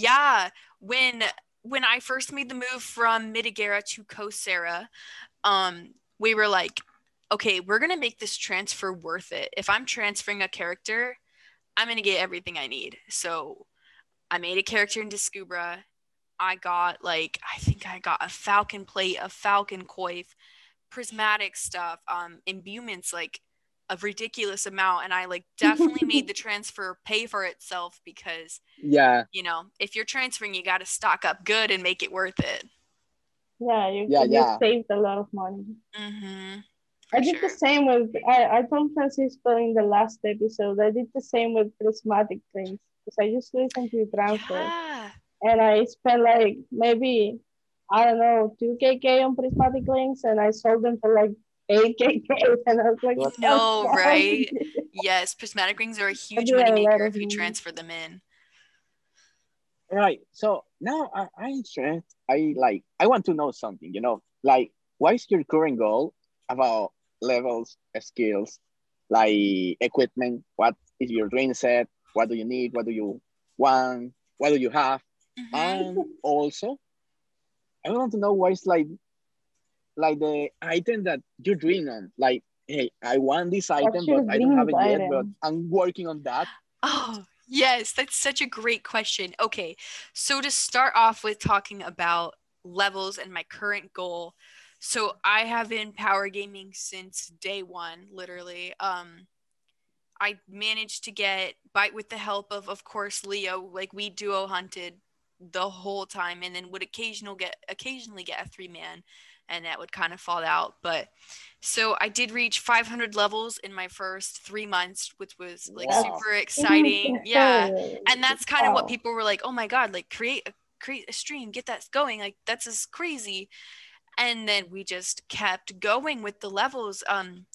Yeah. When when I first made the move from Mitigera to Cosera, um, we were like, okay, we're gonna make this transfer worth it. If I'm transferring a character, I'm gonna get everything I need. So I made a character in Descubra. I got like I think I got a falcon plate, a falcon coif, prismatic stuff, um, imbuements like a ridiculous amount and I like [laughs] definitely made the transfer pay for itself because Yeah. you know, if you're transferring you got to stock up good and make it worth it. Yeah, you, Yeah, you yeah. saved a lot of money. Mhm. I did sure. the same with I, I told Francisco in the last episode I did the same with prismatic things because I just recently transferred Yeah. and I spent like maybe I don't know two KK on prismatic links and I sold them for like eight KK and I was like What the No, fuck? right? [laughs] Yes, prismatic rings are a huge money a lot moneymaker of if you transfer them in. Right. So now I, I'm interested. I like I want to know something, you know, like what is your current goal about levels, skills, like equipment? What is your dream set? What do you need? What do you want? What do you have? Mhm. And also, I want to know what is like like the item that you're dreaming on. Like, hey, I want this item, but I don't have it dream yet, but? I'm working on that. Oh, yes, that's such a great question. Okay, so to start off with talking about levels and my current goal. So I have been power gaming since day one, literally. Um, I managed to get bite with the help of, of course, Leo. Like we duo hunted the whole time, and then would occasional get occasionally get a three man, and that would kind of fall out. But so I did reach 500 levels in my first three months, which was like super exciting. Yeah, and that's kind of what people were like, "Oh my god, like create a create a stream, get that going." Like that's just crazy. And then we just kept going with the levels. Um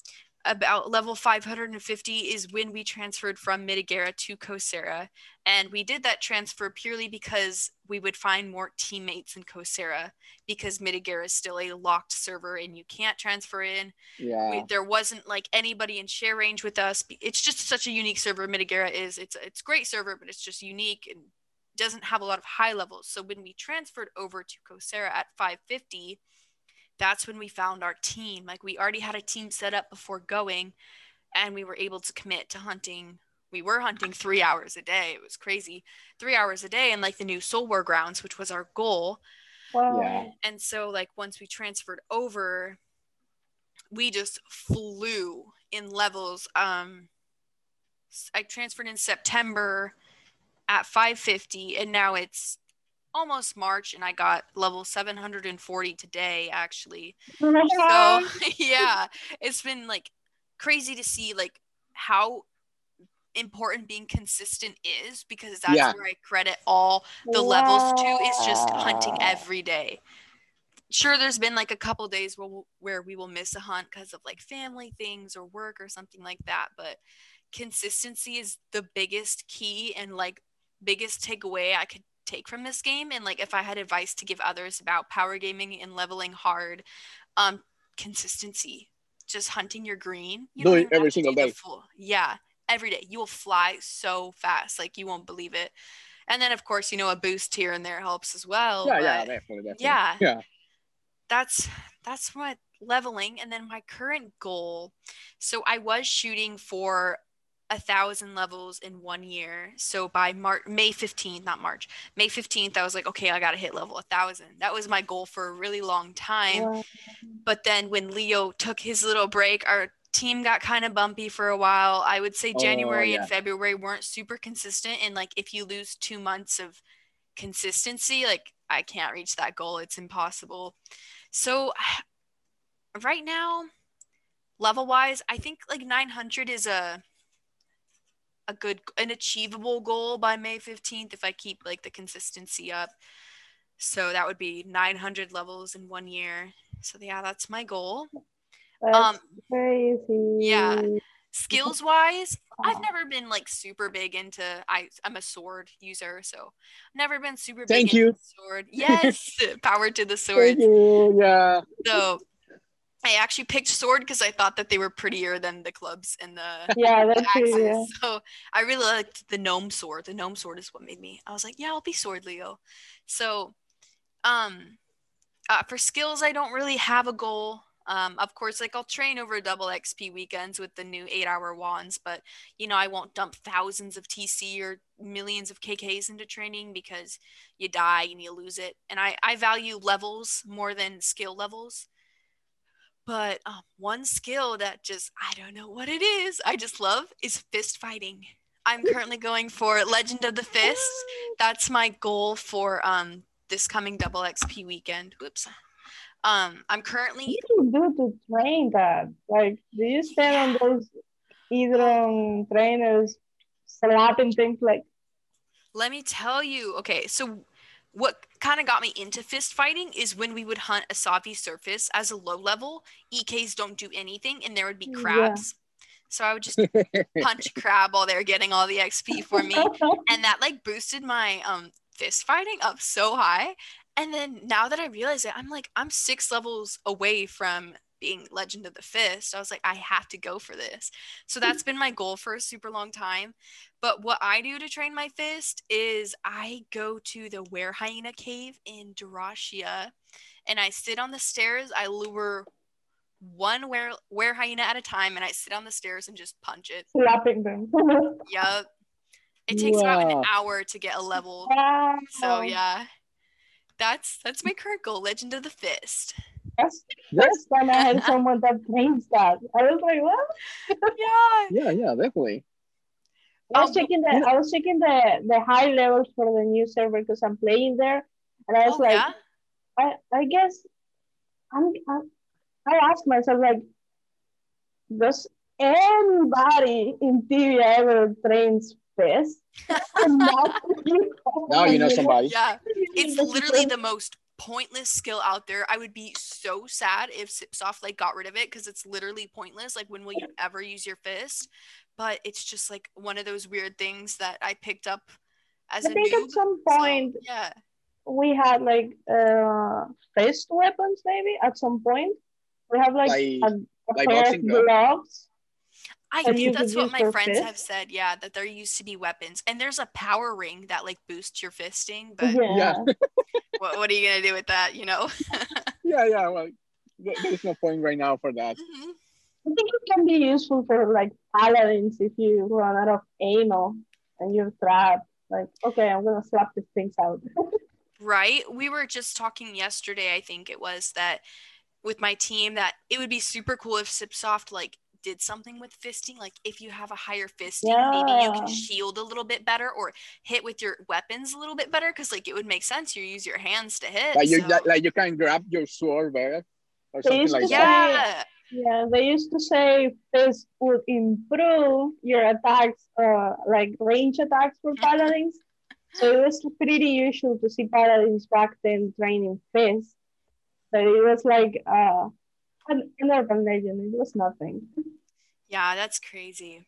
about level 550 is when we transferred from Mitigera to Coursera. And we did that transfer purely because we would find more teammates in Coursera because Mitigera is still a locked server and you can't transfer in Yeah. we, there wasn't like anybody in share range with us. It's just such a unique server. Mitigera is. It's it's great server, but it's just unique and doesn't have a lot of high levels. So when we transferred over to Coursera at 550, that's when we found our team. Like we already had a team set up before going, and we were able to commit to hunting. We were hunting three hours a day. It was crazy, three hours a day, and like the new Soul War grounds, which was our goal. Wow. Yeah. And so, like, once we transferred over, we just flew in levels. Um, I transferred in September at 550, and now it's almost March, and I got level 740 today, actually. So, [laughs] yeah, it's been like crazy to see like how important being consistent is because that's Yeah. where I credit all the levels to is just hunting every day. Sure, there's been like a couple days where, we'll- where we will miss a hunt because of like family things or work or something like that. But consistency is the biggest key and like biggest takeaway I could take from this game. And like if I had advice to give others about power gaming and leveling hard, um, consistency, just hunting your green. You Do don't it even have every single do day. yeah, every day. You will fly so fast, like you won't believe it. And then of course, you know, a boost here and there helps as well. yeah, yeah, definitely, definitely. yeah. Yeah. that's that's what leveling and then my current goal so i was shooting for a thousand levels in one year. So by march may 15th not march may 15th i was like okay i gotta hit level a thousand. That was my goal for a really long time. Wow. but then when leo took his little break our team got kind of bumpy for a while. I would say Oh, january yeah. and february weren't super consistent and like if you lose two months of consistency like i can't reach that goal. It's impossible. So [sighs] right now level wise i think like 900 is a a good an achievable goal by may 15th if i keep like the consistency up so that would be 900 levels in one year so yeah that's my goal That's um crazy. yeah. skills wise i've never been like super big into i i'm a sword user so never been super Thank big you. into sword yes [laughs] power to the you. Yeah. so I actually picked sword because I thought that they were prettier than the clubs and the [laughs] Yeah, that's axes. true. Yeah. So I really liked the gnome sword. The gnome sword is what made me. I was like, yeah, I'll be sword Leo. So, um, uh, for skills, I don't really have a goal. Um, of course, like I'll train over double XP weekends with the new eight-hour wands, but you know I won't dump thousands of TC or millions of KKs into training because you die and you lose it. And I I value levels more than skill levels. But um, one skill that just I don't know what it is. I just love is fist fighting. I'm [laughs] currently going for Legend of the Fist. That's my goal for um this coming double XP weekend. Whoops. Um, I'm currently What do you do to train that? Like, do you stand on those Idron trainers slapping things like, let me tell you. Okay, so what kind of got me into fist fighting is when we would hunt Issavi surface as a low level. EKs don't do anything, and there would be Yeah. crabs. So I would just punch crab while they're getting all the XP for me. [laughs] and that like boosted my um fist fighting up so high and then now that i realize it i'm like i'm six levels away from being legend of the fist i was like i have to go for this so that's been my goal for a super long time but what i do to train my fist is i go to the were hyena cave in Darashia and i sit on the stairs i lure one were, were hyena at a time and i sit on the stairs and just punch it slapping them? [laughs] Yep. It takes about an hour to get a level. wow. So yeah. That's that's my current goal, Legend of the Fist. That's the time I had [laughs] someone that trains that. I was like, what? Yeah. yeah, yeah, definitely. I was checking the I was checking the the high levels for the new server because I'm playing there, and I was Oh like, yeah. I I guess I'm, I'm I asked myself like, does anybody in TV ever trains [laughs] fist? And now you Now you know somebody. Yeah. It's literally the most pointless skill out there. I would be so sad if CipSoft like got rid of it because it's literally pointless. Like when will you ever use your fist? But it's just like one of those weird things that I picked up as I a think noob. at some So, point yeah. we had like uh fist weapons maybe at some point. We have like, Like- a, a pair of boxing gloves? Gloves. I that think that's what my for friends have said. Yeah, that there used to be weapons, and there's a power ring that like boosts your fisting. But Yeah. Yeah. [laughs] what, what are you gonna do with that? You know. [laughs] Yeah, yeah. Well, there's no point right now for that. Mhm. I think it can be useful for like paladins if you run out of ammo and you're trapped. Like, okay, I'm gonna slap these things out. [laughs] Right. We were just talking yesterday. I think it was that with my team that it would be super cool if CipSoft like did something with fisting. Like if you have a higher fisting, maybe you can shield a little bit better or hit with your weapons a little bit better. Because like it would make sense. You use your hands to hit. Like you, so- like, like you can grab your sword better or They something used like to that. yeah. yeah, they used to say fist would improve your attacks, uh, like range attacks for paladins. so it was pretty usual to see paladins back then training fist. But it was like uh, an, an urban legend. It was nothing. Yeah, that's crazy.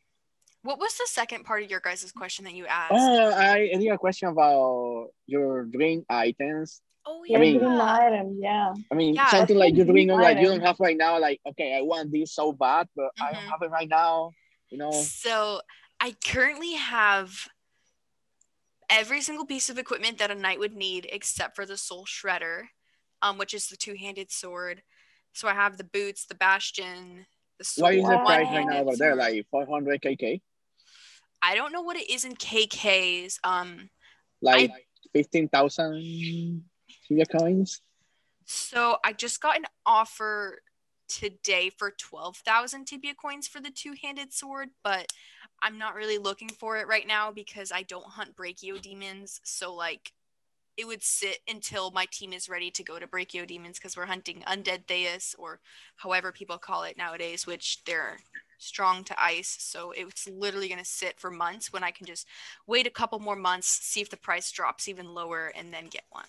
What was the second part of your guys' question that you asked? Oh, I, I need a question about your drink items. Oh, Yeah, I mean- green item, yeah. I mean, Yeah. something like you drink Drink like you don't have right now. Like, okay, I want this so bad, but I don't Mhm. have it right now. You know, So I currently have every single piece of equipment that a knight would need except for the soul shredder, um, which is the two-handed sword. So I have the boots, the bastion, the sword. What is the price right now over there? Like 400 kk, I don't know what it is in KKs. Um, like 15,000 Tibia coins. so I just got an offer today for 12,000 tibia coins for the two-handed sword, but I'm not really looking for it right now because I don't hunt brachiodemons. So like it would sit until my team is ready to go to brachiodemons because we're hunting undead Theus or however people call it nowadays, which they're strong to ice. So it's literally going to sit for months when I can just wait a couple more months, see if the price drops even lower, and then get one.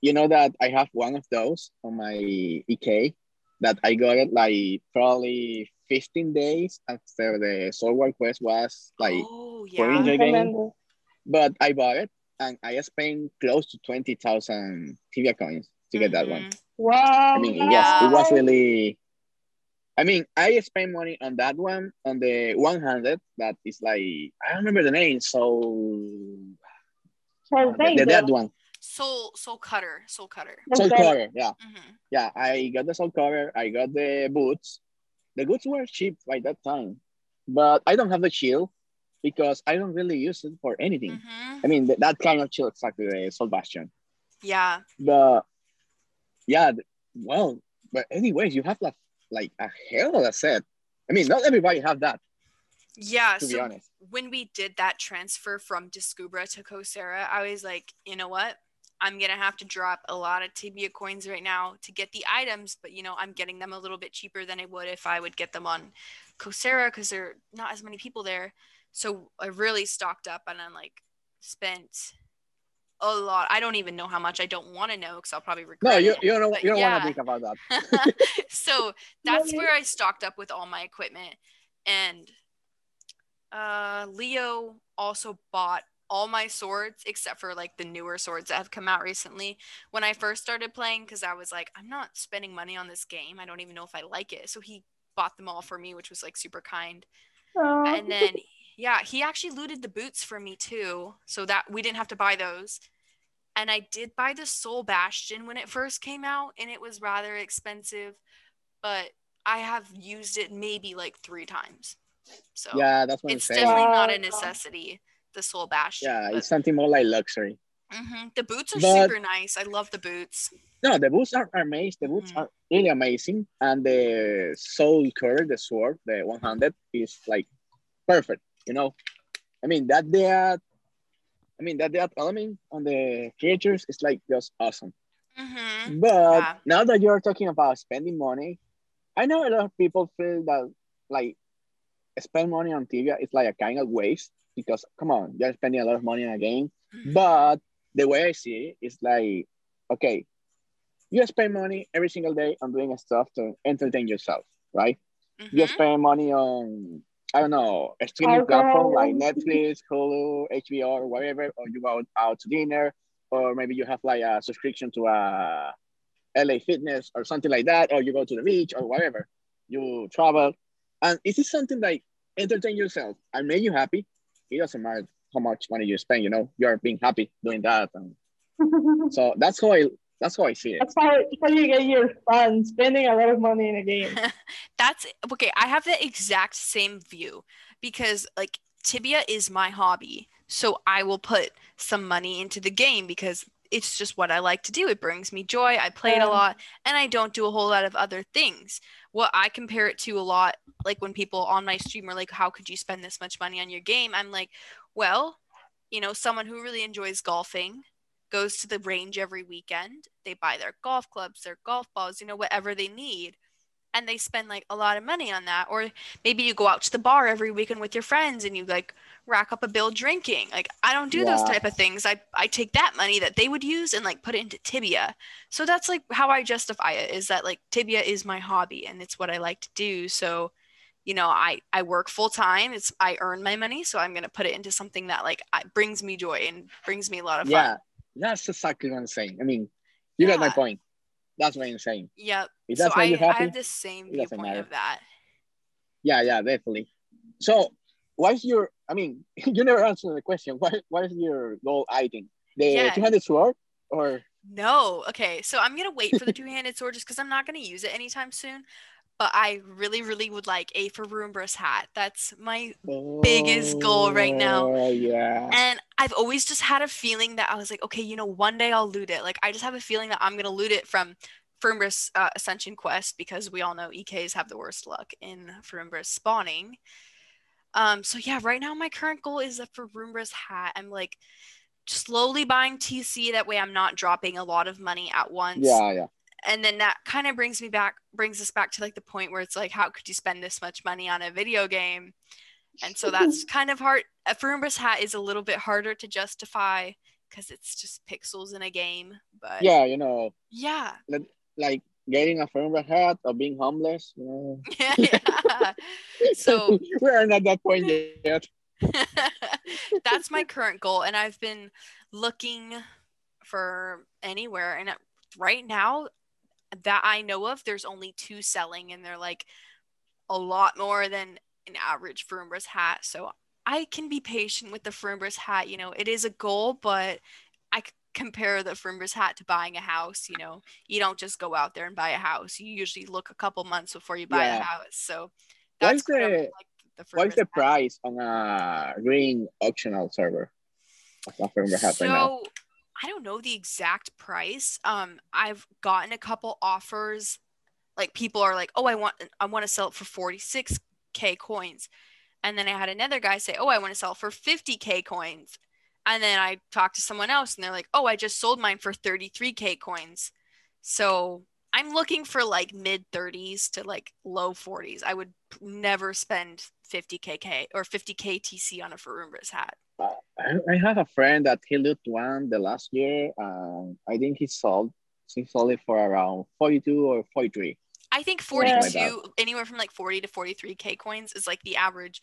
You know that I have one of those on my EK that I got it like probably 15 days after the Sword Quest was like, oh for yeah. Enjoy but I bought it and I spent close to 20,000 Tibia coins to get that one. Mhm. Wow. I mean, it was it was really. I mean, I spent money on that one on the 100. That is like I don't remember the name. So So the, the you. dead one, Soul Soul Cutter. Soul Cutter. Soul Okay. Cover. Yeah, hmm yeah. I got the Soul cutter, I got the boots. The boots were cheap by that time, but I don't have the shield because I don't really use it for anything. hmm I mean, th- that kind of shield exactly the Soul Bastion. Yeah. But yeah, well, but anyways, you have like like a hell of a set. I mean, not everybody have that. Yeah. To be so honest. when we did that transfer from Descubra to Coursera, I was like, you know what? I'm gonna have to drop a lot of Tibia coins right now to get the items, but you know, I'm getting them a little bit cheaper than I would if I would get them on Coursera because there are not as many people there. So I really stocked up and then like spent a lot. I don't even know how much. I don't want to know because I'll probably regret No, you, it. you don't but you don't want to think about that. [laughs] so [laughs] that's where I stocked up with all my equipment. And uh, Leo also bought all my swords except for like the newer swords that have come out recently. When I first started playing, because I was like, I'm not spending money on this game. I don't even know if I like it. So he bought them all for me, which was like super kind. Aw. And then yeah, he actually looted the boots for me too, so that we didn't have to buy those. And I did buy the Soul Bastion when it first came out, and it was rather expensive, but I have used it maybe like three times. So yeah, that's what I'm it's saying. definitely not a necessity. The Soul Bastion. Yeah, but- it's something more like luxury. Mhm. The boots are But- super nice. I love the boots. No, the boots are, are amazing. The boots Mhm. are really amazing, and the soul curve, the sword, the one handed, is like perfect. You know, I mean that they are I mean that they that element on the creatures is like just awesome. hmm But Yeah. now that you're talking about spending money, I know a lot of people feel that like spend money on Tibia is like a kind of waste because come on, you're spending a lot of money on a game. Mm-hmm. But the way I see it is like, okay, you spend money every single day on doing stuff to entertain yourself, right? You Mhm. spend money on, I don't know, a streaming platform like Netflix, Hulu, HBO, or whatever, or you go out to dinner, or maybe you have like a subscription to uh, a LA Fitness or something like that, or you go to the beach or whatever. You travel, and is this something like entertain yourself and make you happy? It doesn't matter how much money you spend. You know, you're being happy doing that, and [laughs] so that's how I that's how I see it. That's how, that's how you get your fun, spending a lot of money in a game. [laughs] That's okay. I have the exact same view because like Tibia is my hobby. So I will put some money into the game because it's just what I like to do. It brings me joy. I play it a lot and I don't do a whole lot of other things. What I compare it to a lot, like when people on my stream are like, How could you spend this much money on your game? I'm like, Well, you know, someone who really enjoys golfing goes to the range every weekend. They buy their golf clubs, their golf balls, you know, whatever they need. And they spend like a lot of money on that. Or maybe you go out to the bar every weekend with your friends and you like rack up a bill drinking. Like I don't do those type of things. I, I take that money that they would use and like put it into Tibia. So that's like how I justify it is that like Tibia is my hobby and it's what I like to do. So, you know, I, I work full time. It's I earn my money. So I'm gonna put it into something that like I, brings me joy and brings me a lot of Yeah, fun. That's exactly what I'm saying. I mean, you got my point. That's what I'm saying. Yep. If So that's I, why you're I have the same viewpoint of that. yeah, yeah, definitely. So, what's your? I mean, [laughs] you never answered the question. What What is your goal item? The Yeah. two-handed sword, or No. Okay. So I'm gonna wait for the two-handed sword just because I'm not gonna use it anytime soon. But I really, really would like a Ferumbras hat. That's my Biggest goal right now. Oh, yeah. and I've always just had a feeling that I was like, okay, you know, one day I'll loot it. Like I just have a feeling that I'm gonna loot it from Ferumbras uh, Ascension Quest because we all know EKs have the worst luck in Ferumbras spawning. Um, so yeah, right now my current goal is a Ferumbras hat. I'm like slowly buying TC that way I'm not dropping a lot of money at once yeah, yeah. And then that kind of brings me back brings us back to like the point where it's like how could you spend this much money on a video game and so that's [laughs] kind of hard a Ferumbras hat is a little bit harder to justify because it's just pixels in a game but Yeah, you know, yeah like getting a Ferumbras hat or being homeless. You know. yeah, [laughs] yeah. so [laughs] we're not that point yet. that's my current goal and i've been looking for anywhere and uh, right now that i know of there's only two selling and they're like a lot more than an average Ferumbras hat so i can be patient with the Ferumbras hat you know it is a goal but i c- compare the Ferumbras hat to buying a house you know you don't just go out there and buy a house you usually look a couple months before you buy a house so What that's kind the- like the What is the hat. price on a green auctional server? Of a Ferumbras hat so right now. I don't know the exact price. Um, I've gotten a couple offers like people are like, "Oh, I want I want to sell it for 46k coins." And then I had another guy say, "Oh, I want to sell for 50k coins." And then I talked to someone else and they're like, "Oh, I just sold mine for 33k coins." So, I'm looking for like mid 30s to like low 40s. I would never spend 50k or 50k TC on a Ferumbras hat. Uh, I, I have a friend that he looked one the last year. Um, I think he sold he sold it for around 42 or 43. I think 42, yeah. anywhere from like 40 to 43k coins is like the average.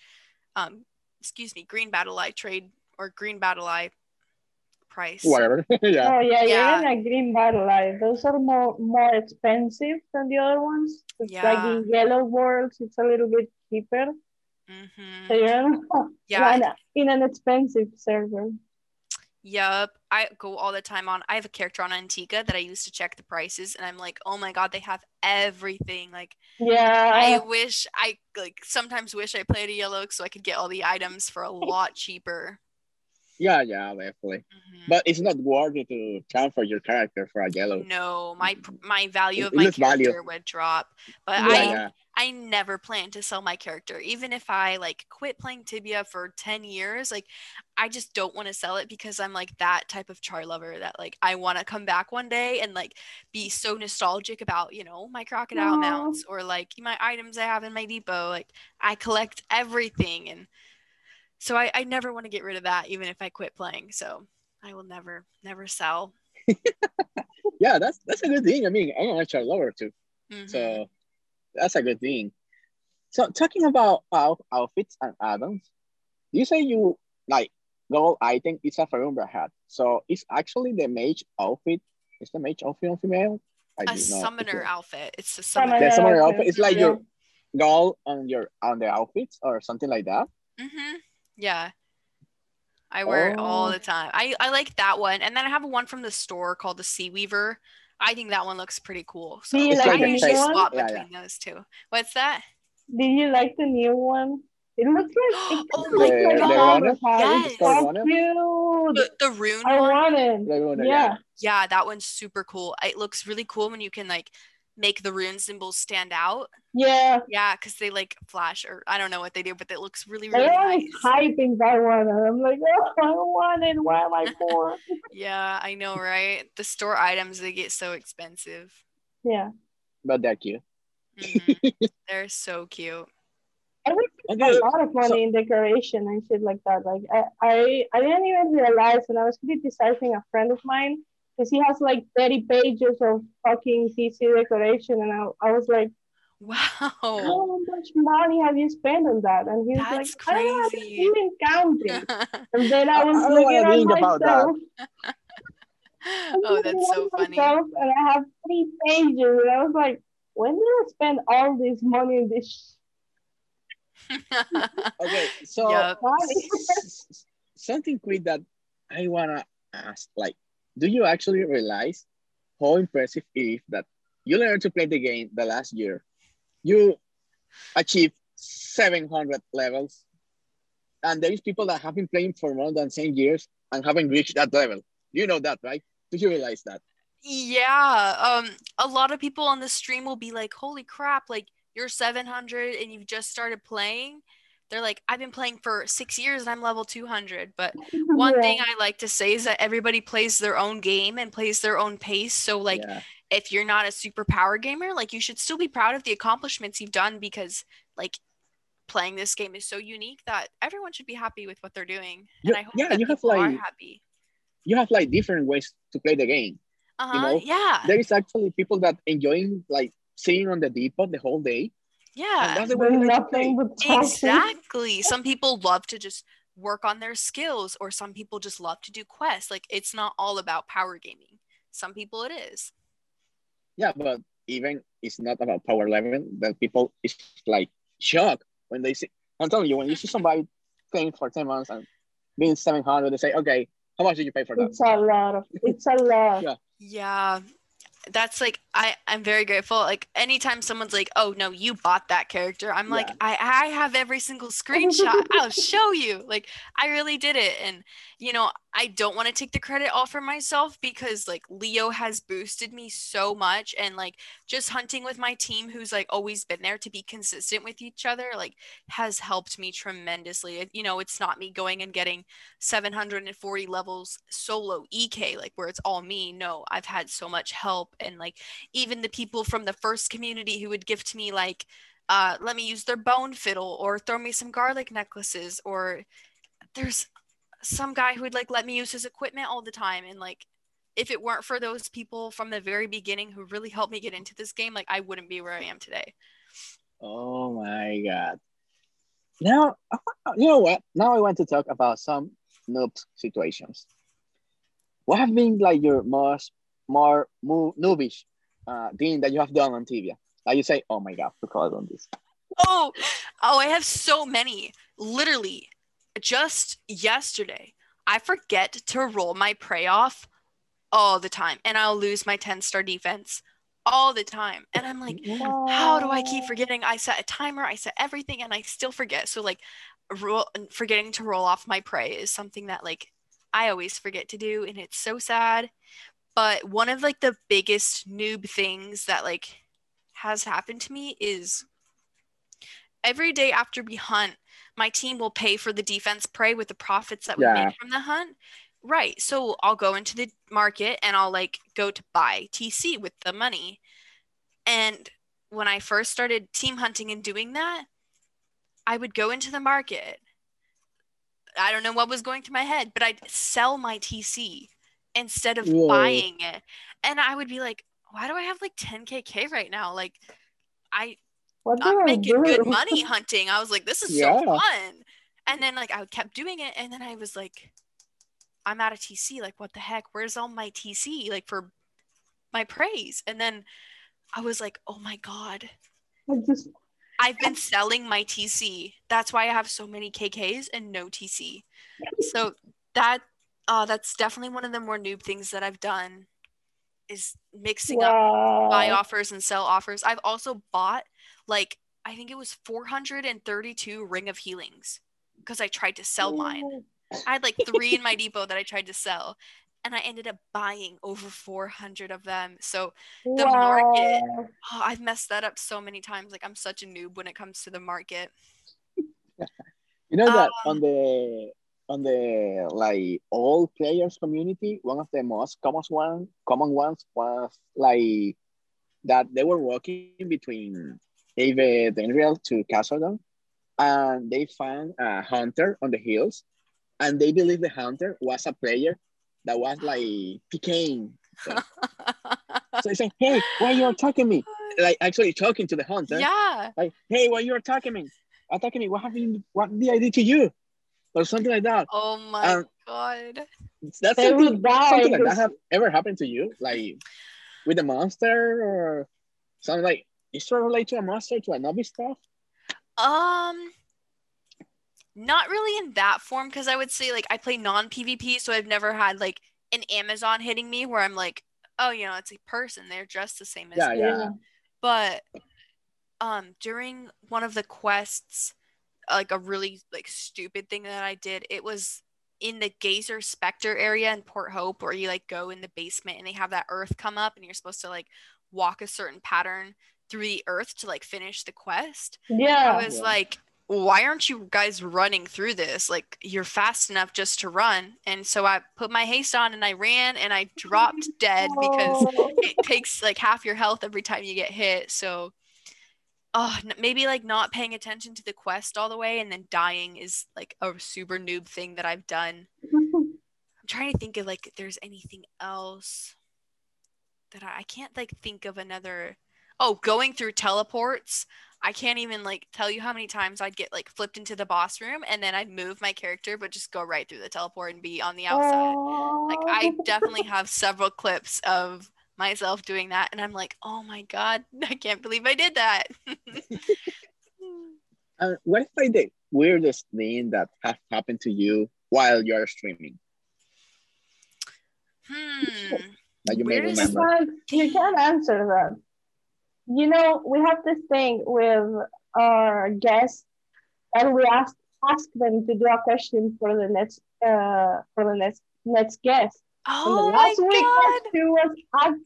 Um, excuse me, green battle eye trade or green battle eye price. Whatever. [laughs] yeah. Oh yeah, yeah. Even a green battle eye. Those are more more expensive than the other ones. It's yeah. like in yellow worlds, it's a little bit cheaper. Mm-hmm. You're yeah. [laughs] in an expensive server. Yep. I go all the time on I have a character on Antica that I use to check the prices and I'm like, "Oh my god, they have everything." Like Yeah. I wish I like sometimes wish I played a yellow so I could get all the items for a lot cheaper. Yeah, yeah, definitely. Mm-hmm. But it's not worth it to transfer your character for a yellow. No, my my value of my character value. would drop. But yeah, I yeah. I never plan to sell my character. Even if I like quit playing Tibia for 10 years, like I just don't want to sell it because I'm like that type of char lover that like I want to come back one day and like be so nostalgic about, you know, my crocodile Aww. mounts or like my items I have in my depot. Like I collect everything and so I, I never want to get rid of that even if I quit playing. So I will never, never sell. [laughs] yeah, that's that's a good thing. I mean, I'm a char lover too. Mm-hmm. So that's a good thing. So talking about out- outfits and add-ons, you say you like gold item is a Ferumbra hat. So it's actually the mage outfit. Is the mage outfit on female? I a summoner outfit. It's a summoner. The summoner outfit. It's like yeah. your gold on your on the outfits or something like that. Mm-hmm. Yeah. I wear oh. it all oh. the time. I, I like that one. And then I have one from the store called the Sea Weaver. I think that one looks pretty cool. So like I usually swap yeah, between yeah. those two. What's that? Did you like the new one? It looks like it [gasps] oh my like god! Yes. The, the rune I one. want it. Yeah. Yeah, that one's super cool. It looks really cool when you can like make the rune symbols stand out. Yeah. Yeah, because they like flash or I don't know what they do, but it looks really, really I nice. hyping that one. I'm like, oh, I want it. Why am I [laughs] poor? yeah, I know, right? The store items they get so expensive. Yeah. But they're cute. Mm-hmm. [laughs] they're so cute. Everything okay. a lot of money so, in decoration and shit like that. Like I, I, I didn't even realize, and I was criticizing a friend of mine because he has like 30 pages of fucking TC decoration. And I, I was like, wow, how much money have you spent on that? And he's That's like, ah, crazy. I don't even counting. [laughs] and then I was I looking at myself. [laughs] oh, that's so funny. And I have three pages. And I was like, when did I spend all this money in this? [laughs] okay, so yep. something quick that I wanna ask, like, do you actually realize how impressive it is that you learned to play the game the last year? You achieved 700 levels, and there is people that have been playing for more than 10 years and haven't reached that level. You know that, right? Do you realize that? Yeah. Um, a lot of people on the stream will be like, "Holy crap! Like you're 700 and you've just started playing." They're like, I've been playing for six years and I'm level 200. But [laughs] one yeah. thing I like to say is that everybody plays their own game and plays their own pace. So, like, yeah. if you're not a super power gamer, like, you should still be proud of the accomplishments you've done because, like, playing this game is so unique that everyone should be happy with what they're doing. And I hope yeah, you have like happy. You have like different ways to play the game. Uh-huh, you know? Yeah. There is actually people that enjoying like sitting on the depot the whole day yeah. nothing but exactly. Some people love to just work on their skills, or some people just love to do quests. Like it's not all about power gaming. Some people it is. Yeah, but even it's not about power level. That people is like shocked when they see. I'm telling you, when you see [laughs] somebody playing for ten months and being seven hundred, they say, "Okay, how much did you pay for that?" It's a lot of. It's a lot. yeah. Yeah, that's like I, I'm very grateful. Like anytime someone's like, oh no, you bought that character, I'm like, I, I have every single [laughs] screenshot. I'll show you. Like I really did it. And you know, I don't want to take the credit all for myself because like Leo has boosted me so much and like just hunting with my team who's like always been there to be consistent with each other, like has helped me tremendously. You know, it's not me going and getting 740 levels solo EK, like where it's all me. No, I've had so much help and like even the people from the first community who would give to me like uh, let me use their bone fiddle or throw me some garlic necklaces or there's some guy who would like let me use his equipment all the time and like if it weren't for those people from the very beginning who really helped me get into this game like i wouldn't be where i am today Oh my god. Now, you know what? Now I want to talk about some noob situations. What have been like your most more mo- noobish uh, thing that you have done on Tibia? Like you say, oh my god, forgot on this. oh oh i have so many literally just yesterday i forget to roll my prey off all the time and i'll lose my 10 star defense all the time and i'm like how do I keep forgetting? I set a timer, I set everything, and I still forget. So like, roll, forgetting to roll off my prey is something that like I always forget to do, and it's so sad. But one of like the biggest noob things that like has happened to me is every day after we hunt, my team will pay for the defense prey with the profits that we Yeah. made from the hunt. Right. So I'll go into the market and I'll like go to buy TC with the money. And when I first started team hunting and doing that, I would go into the market. I don't know what was going through my head, but I'd sell my TC instead of Whoa. buying it. And I would be like, why do I have like 10kk right now? Like I I'm making good [laughs] money hunting. I was like, this is Yeah. so fun. And then like I kept doing it, and then I was like, I'm out of TC. Like, what the heck? Where's all my TC? Like for my preys. And then I was like, oh my god, I just I've been selling my TC. That's why I have so many KKs and no TC. [laughs] So that uh that's definitely one of the more noob things that I've done is mixing up buy offers and sell offers. I've also bought like I think it was 432 ring of healings because I tried to sell mine. I had like three in my [laughs] depot that I tried to sell, and I ended up buying over 400 of them. So the market- oh, I've messed that up so many times. Like I'm such a noob when it comes to the market. [laughs] You know that Um, on the on the like all players community, one of the most common one common ones was like that they were walking between Ab'Dendriel to Castledon and they found a hunter on the hills and they believe the hunter was a player that was like PKing. So they say, hey, why you attacking me? Like actually talking to the hunter. yeah. Like, hey, why you attacking me? Attacking me. What happened? What did I do to you? Or something like that. Oh my Um, god. That's They something, would die something like that have ever happened to you? Like with a monster or something like is it related to a monster to a novice stuff? Um not really in that form because I would say like I play non PvP, so I've never had like an Amazon hitting me where I'm like, oh, you know, it's a person. They're dressed the same as Yeah, me. yeah. But um during one of the quests, like a really like stupid thing that I did, it was in the Gazer Spectre area in Port Hope where you like go in the basement and they have that earth come up and you're supposed to like walk a certain pattern through the earth to like finish the quest. Yeah. I was Yeah. like, why aren't you guys running through this? Like, you're fast enough just to run. And so I put my haste on and I ran and I dropped dead because Oh. it takes like half your health every time you get hit. So, oh, maybe like not paying attention to the quest all the way and then dying is like a super noob thing that I've done. [laughs] I'm trying to think of like if there's anything else that I, I can't like think of another. Oh, going through teleports. I can't even like tell you how many times I'd get like flipped into the boss room and then I'd move my character but just go right through the teleport and be on the outside. Like I [laughs] definitely have several clips of myself doing that and I'm like, "Oh my god, [laughs] I can't believe I did that." And [laughs] [laughs] what is like the weirdest thing that have happened to you while you're streaming? hmm. that you may remember? can't, you can't answer that. You know, we have this thing with our guests, and we ask ask them to do a question for the next uh for the next next guest. And the Oh my week god. question was ac-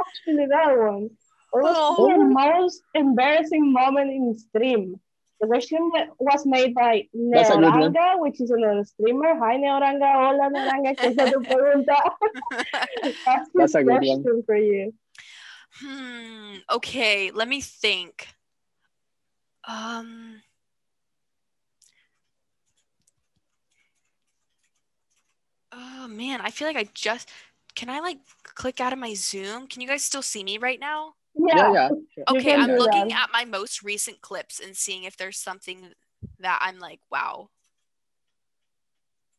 actually that one. It was Oh. the most embarrassing moment in stream. The question wa- was made by That's a good one. Neoranga, which is another streamer. Hi Neoranga, hola Neoranga, ¿qué es tu pregunta? [laughs] That's, That's a good one. question for you. Hmm. Okay, let me think. Um. Oh man, I feel like I just can I like click out of my Zoom? Can you guys still see me right now? Yeah, Yeah. yeah. Okay, I'm looking that. at my most recent clips and seeing if there's something that I'm like, wow.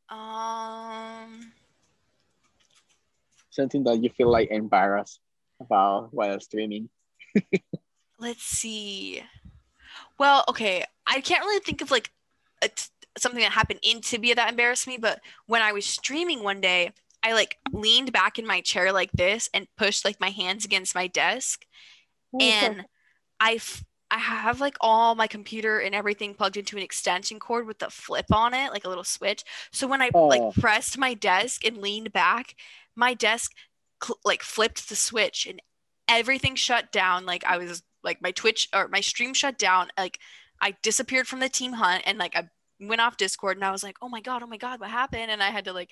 Um, Something that you feel like embarrassed about while streaming. [laughs] let's see. Well, okay, I can't really think of like a t- something that happened in Tibia that embarrassed me, but when I was streaming one day, I like leaned back in my chair like this and pushed like my hands against my desk and I f- I have like all my computer and everything plugged into an extension cord with the flip on it, like a little switch. So when I Oh. like pressed my desk and leaned back, my desk cl- like flipped the switch and everything shut down. Like I was like my Twitch or my stream shut down. Like I disappeared from the team hunt and like I went off Discord and I was like, oh my god, oh my god, what happened? And I had to like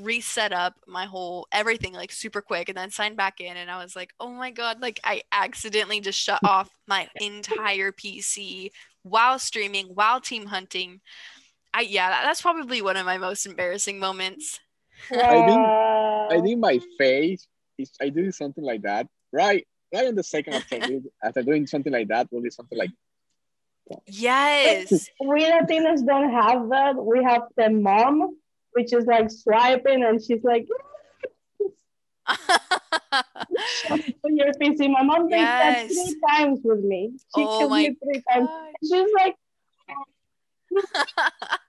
reset up my whole everything like super quick and then sign back in and I was like, oh my god, like I accidentally just shut off my entire PC while streaming, while team hunting. I yeah, that, that's probably one of my most embarrassing moments. I think- I think my face is I do something like that. Right, right in the second after after doing something like that will be something like Yes. [laughs] we Latinos don't have that. We have the mom, which is like swiping, and she's like, [laughs] your PC. My mom did that three times with me. She Oh killed my me three times. God. She's like, [laughs]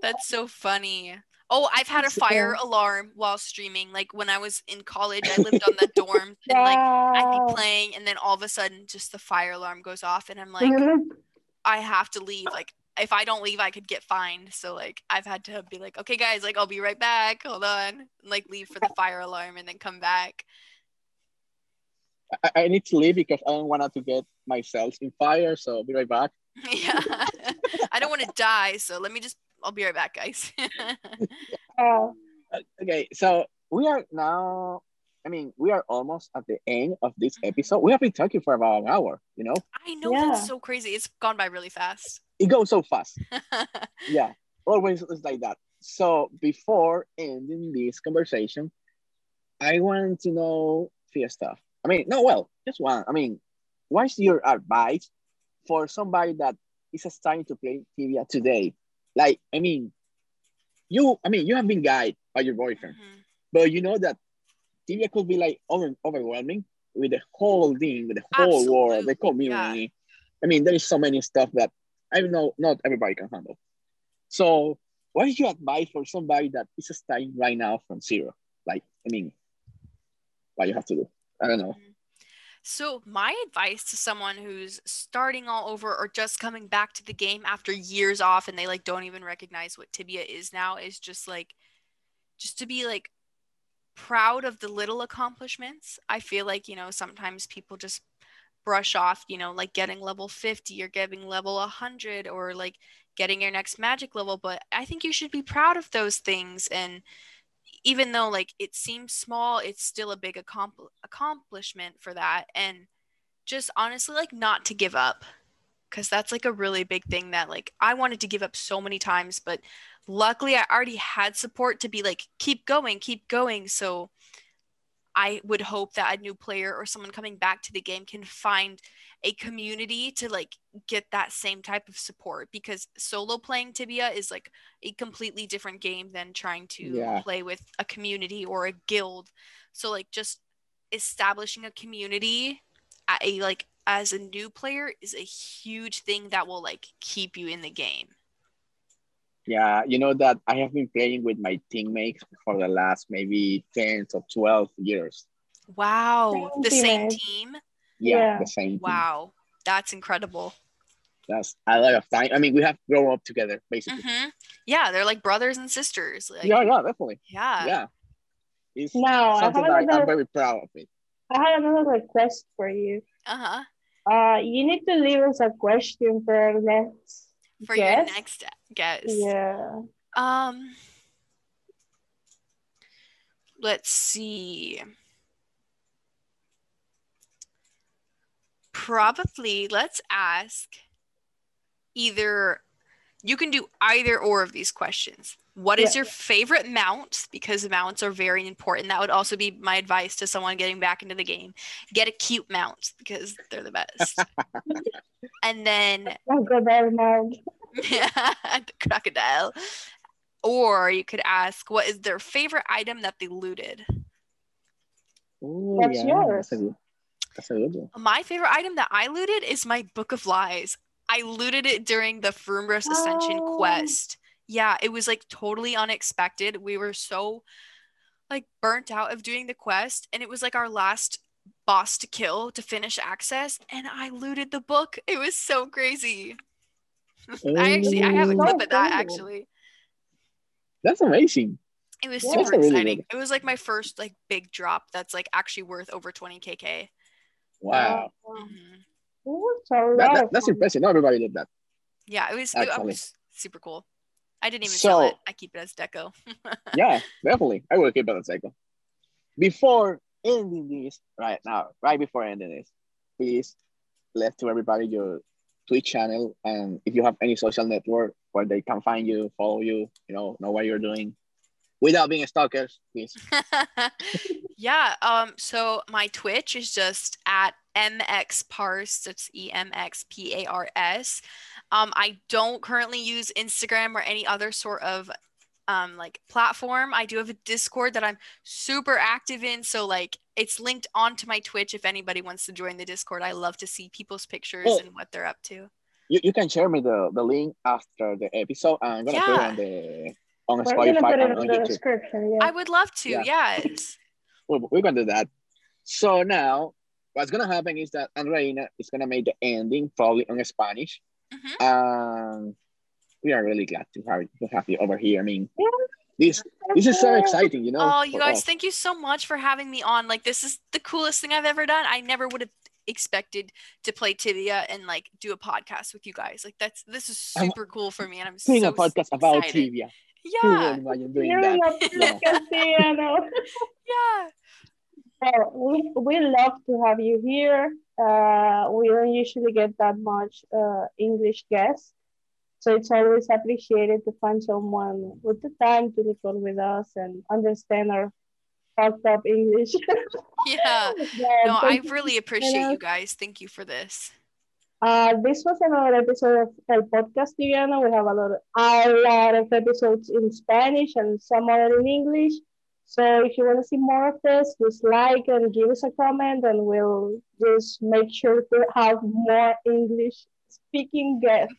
That's so funny. Oh, I've had a fire alarm while streaming. Like when I was in college, I lived on the dorm [laughs] and like I'd be playing and then all of a sudden just the fire alarm goes off and I'm [laughs] like, I have to leave. Like if I don't leave, I could get fined. So like I've had to be like, okay guys, like I'll be right back. Hold on. And, like leave for the fire alarm and then come back. I, I need to leave because I don't want to get myself in fire. So I'll be right back. [laughs] yeah. I don't want to die, so let me just I'll be right back, guys. [laughs] Uh, Okay, so we are now. I mean, we are almost at the end of this episode. We have been talking for about an hour. You know, I know Yeah. that's so crazy. It's gone by really fast. it goes so fast. [laughs] yeah, always is like that. So before ending this conversation, I want to know few stuff. I mean, no, well, just one. I mean, what's your advice for somebody that is starting to play Tibia today? Like, I mean, you, I mean, you have been guided by your boyfriend, Mhm. but you know that Tibia could be like over, overwhelming with the whole thing, with the whole world, the Absolutely, community. I mean, there is so many stuff that I know not everybody can handle. So, what is your advice for somebody that is starting right now from zero? Like, I mean, what you have to do? I don't know. So, my advice to someone who's starting all over or just coming back to the game after years off and they like don't even recognize what Tibia is now is just like just to be like proud of the little accomplishments. I feel like, you know, sometimes people just brush off, you know, like getting level 50 or getting level 100 or like getting your next magic level, but I think you should be proud of those things and even though like it seems small, it's still a big accompl- accomplishment for that. And just honestly, like not to give up because that's like a really big thing that like I wanted to give up so many times, but luckily I already had support to be like, keep going, keep going. So I would hope that a new player or someone coming back to the game can find a community to like get that same type of support because solo playing Tibia is like a completely different game than trying to Yeah. play with a community or a guild. So like just establishing a community a like as a new player is a huge thing that will like keep you in the game. Yeah, you know that I have been playing with my teammates for the last maybe 10 to 12 years. Wow. Same The same team? Yeah, Yeah. the same. team. Wow. That's incredible. That's a lot of time. I mean, we have grown up together, basically. hmm Yeah, they're like brothers and sisters. Like, yeah, yeah, definitely. yeah. yeah. It's Now, I something have that I'm very proud of it. I have another request for you. Uh-huh. Uh, you need to leave us a question for our next For your guest. next guess. Yeah. Um let's see. Probably let's ask either you can do either or of these questions. What is Yeah. your favorite mount? Because mounts are very important. That would also be my advice to someone getting back into the game. Get a cute mount because they're the best. [laughs] and then I'll go there now. [laughs] the crocodile. Or you could ask, what is their favorite item that they looted? Oh, What's yeah, yours? That's a good, that's a good one. My favorite item that I looted is my Book of Lies. I looted it during the Ferumbras Ascension Oh. quest. Yeah, it was like totally unexpected. We were so like burnt out of doing the quest, and it was like our last boss to kill to finish access, and I looted the book. It was so crazy. [laughs] I actually I have a Oh, clip of that actually. That's amazing. It was Yeah. super That's really exciting. good- It was like my first like big drop that's like actually worth over 20 kk. Wow. Mhm. Ooh, so a That, that- that's impressive. Not everybody did that. Yeah, it was it, Actually. was super cool. I didn't even sell So- it. I keep it as deco. [laughs] yeah, definitely. I will keep it as deco. Before ending this right now, right before ending this, please let to everybody your Twitch channel and if you have any social network where they can find you, follow you, you know, know what you're doing without being stalkers, please. [laughs] yeah. Um. So my Twitch is just at emxparks. That's E M X P A R S. Um. I don't currently use Instagram or any other sort of um like platform. I do have a Discord that I'm super active in. So like it's linked onto my Twitch if anybody wants to join the Discord. I love to see people's pictures and what they're up to. You, you can share me the, the link after the episode. I'm gonna put it on the on We're gonna Spotify put it and on the YouTube. description. Yeah. I would love to. Yeah. Yes. we're, we're gonna do that. So now, what's gonna happen is that Andreina is gonna make the ending probably on Spanish. Mhm. Um, we are really glad to have to have you over here. I mean, this this is so exciting, you know. Oh, you guys, us. thank you so much for having me on. Like, this is the coolest thing I've ever done. I never would have expected to play Tibia and like do a podcast with you guys. Like, that's this is I'm super cool for me, and I'm doing so a podcast about excited. Tibia. Who Yeah, would imagine doing You're that? not No. [laughs] Yeah. Well, we, we love to have you here. Uh, we don't usually get that much uh, English guests, so it's always appreciated to find someone with the time to record with us and understand our fucked up English. [laughs] Yeah. [laughs] Yeah, No, I really appreciate you guys. Thank you for this. Uh, this was another episode of El Podcast Tibiano. We have a lot, of, a lot of episodes in Spanish and some other in English. So if you want to see more of this, just like and give us a comment, and we'll just make sure to have more English speaking guests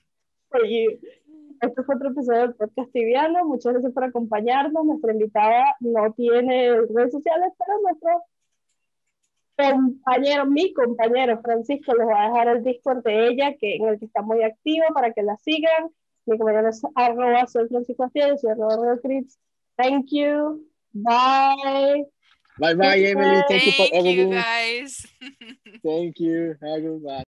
Este fue otro episodio del Podcast Tibiano. Muchas gracias por acompañarnos. Nuestra invitada no tiene redes sociales, pero nuestro compañero, mi compañero Francisco, les va a dejar el Discord de ella, que, en el que está muy activo para que la sigan. Mi compañero es arroba soy Francisco Astilla, soy arroba Rodríguez. Thank you. Bye. Bye bye, Emily. Thank you for Thank you everything. guys. [laughs] Thank you. Have a good.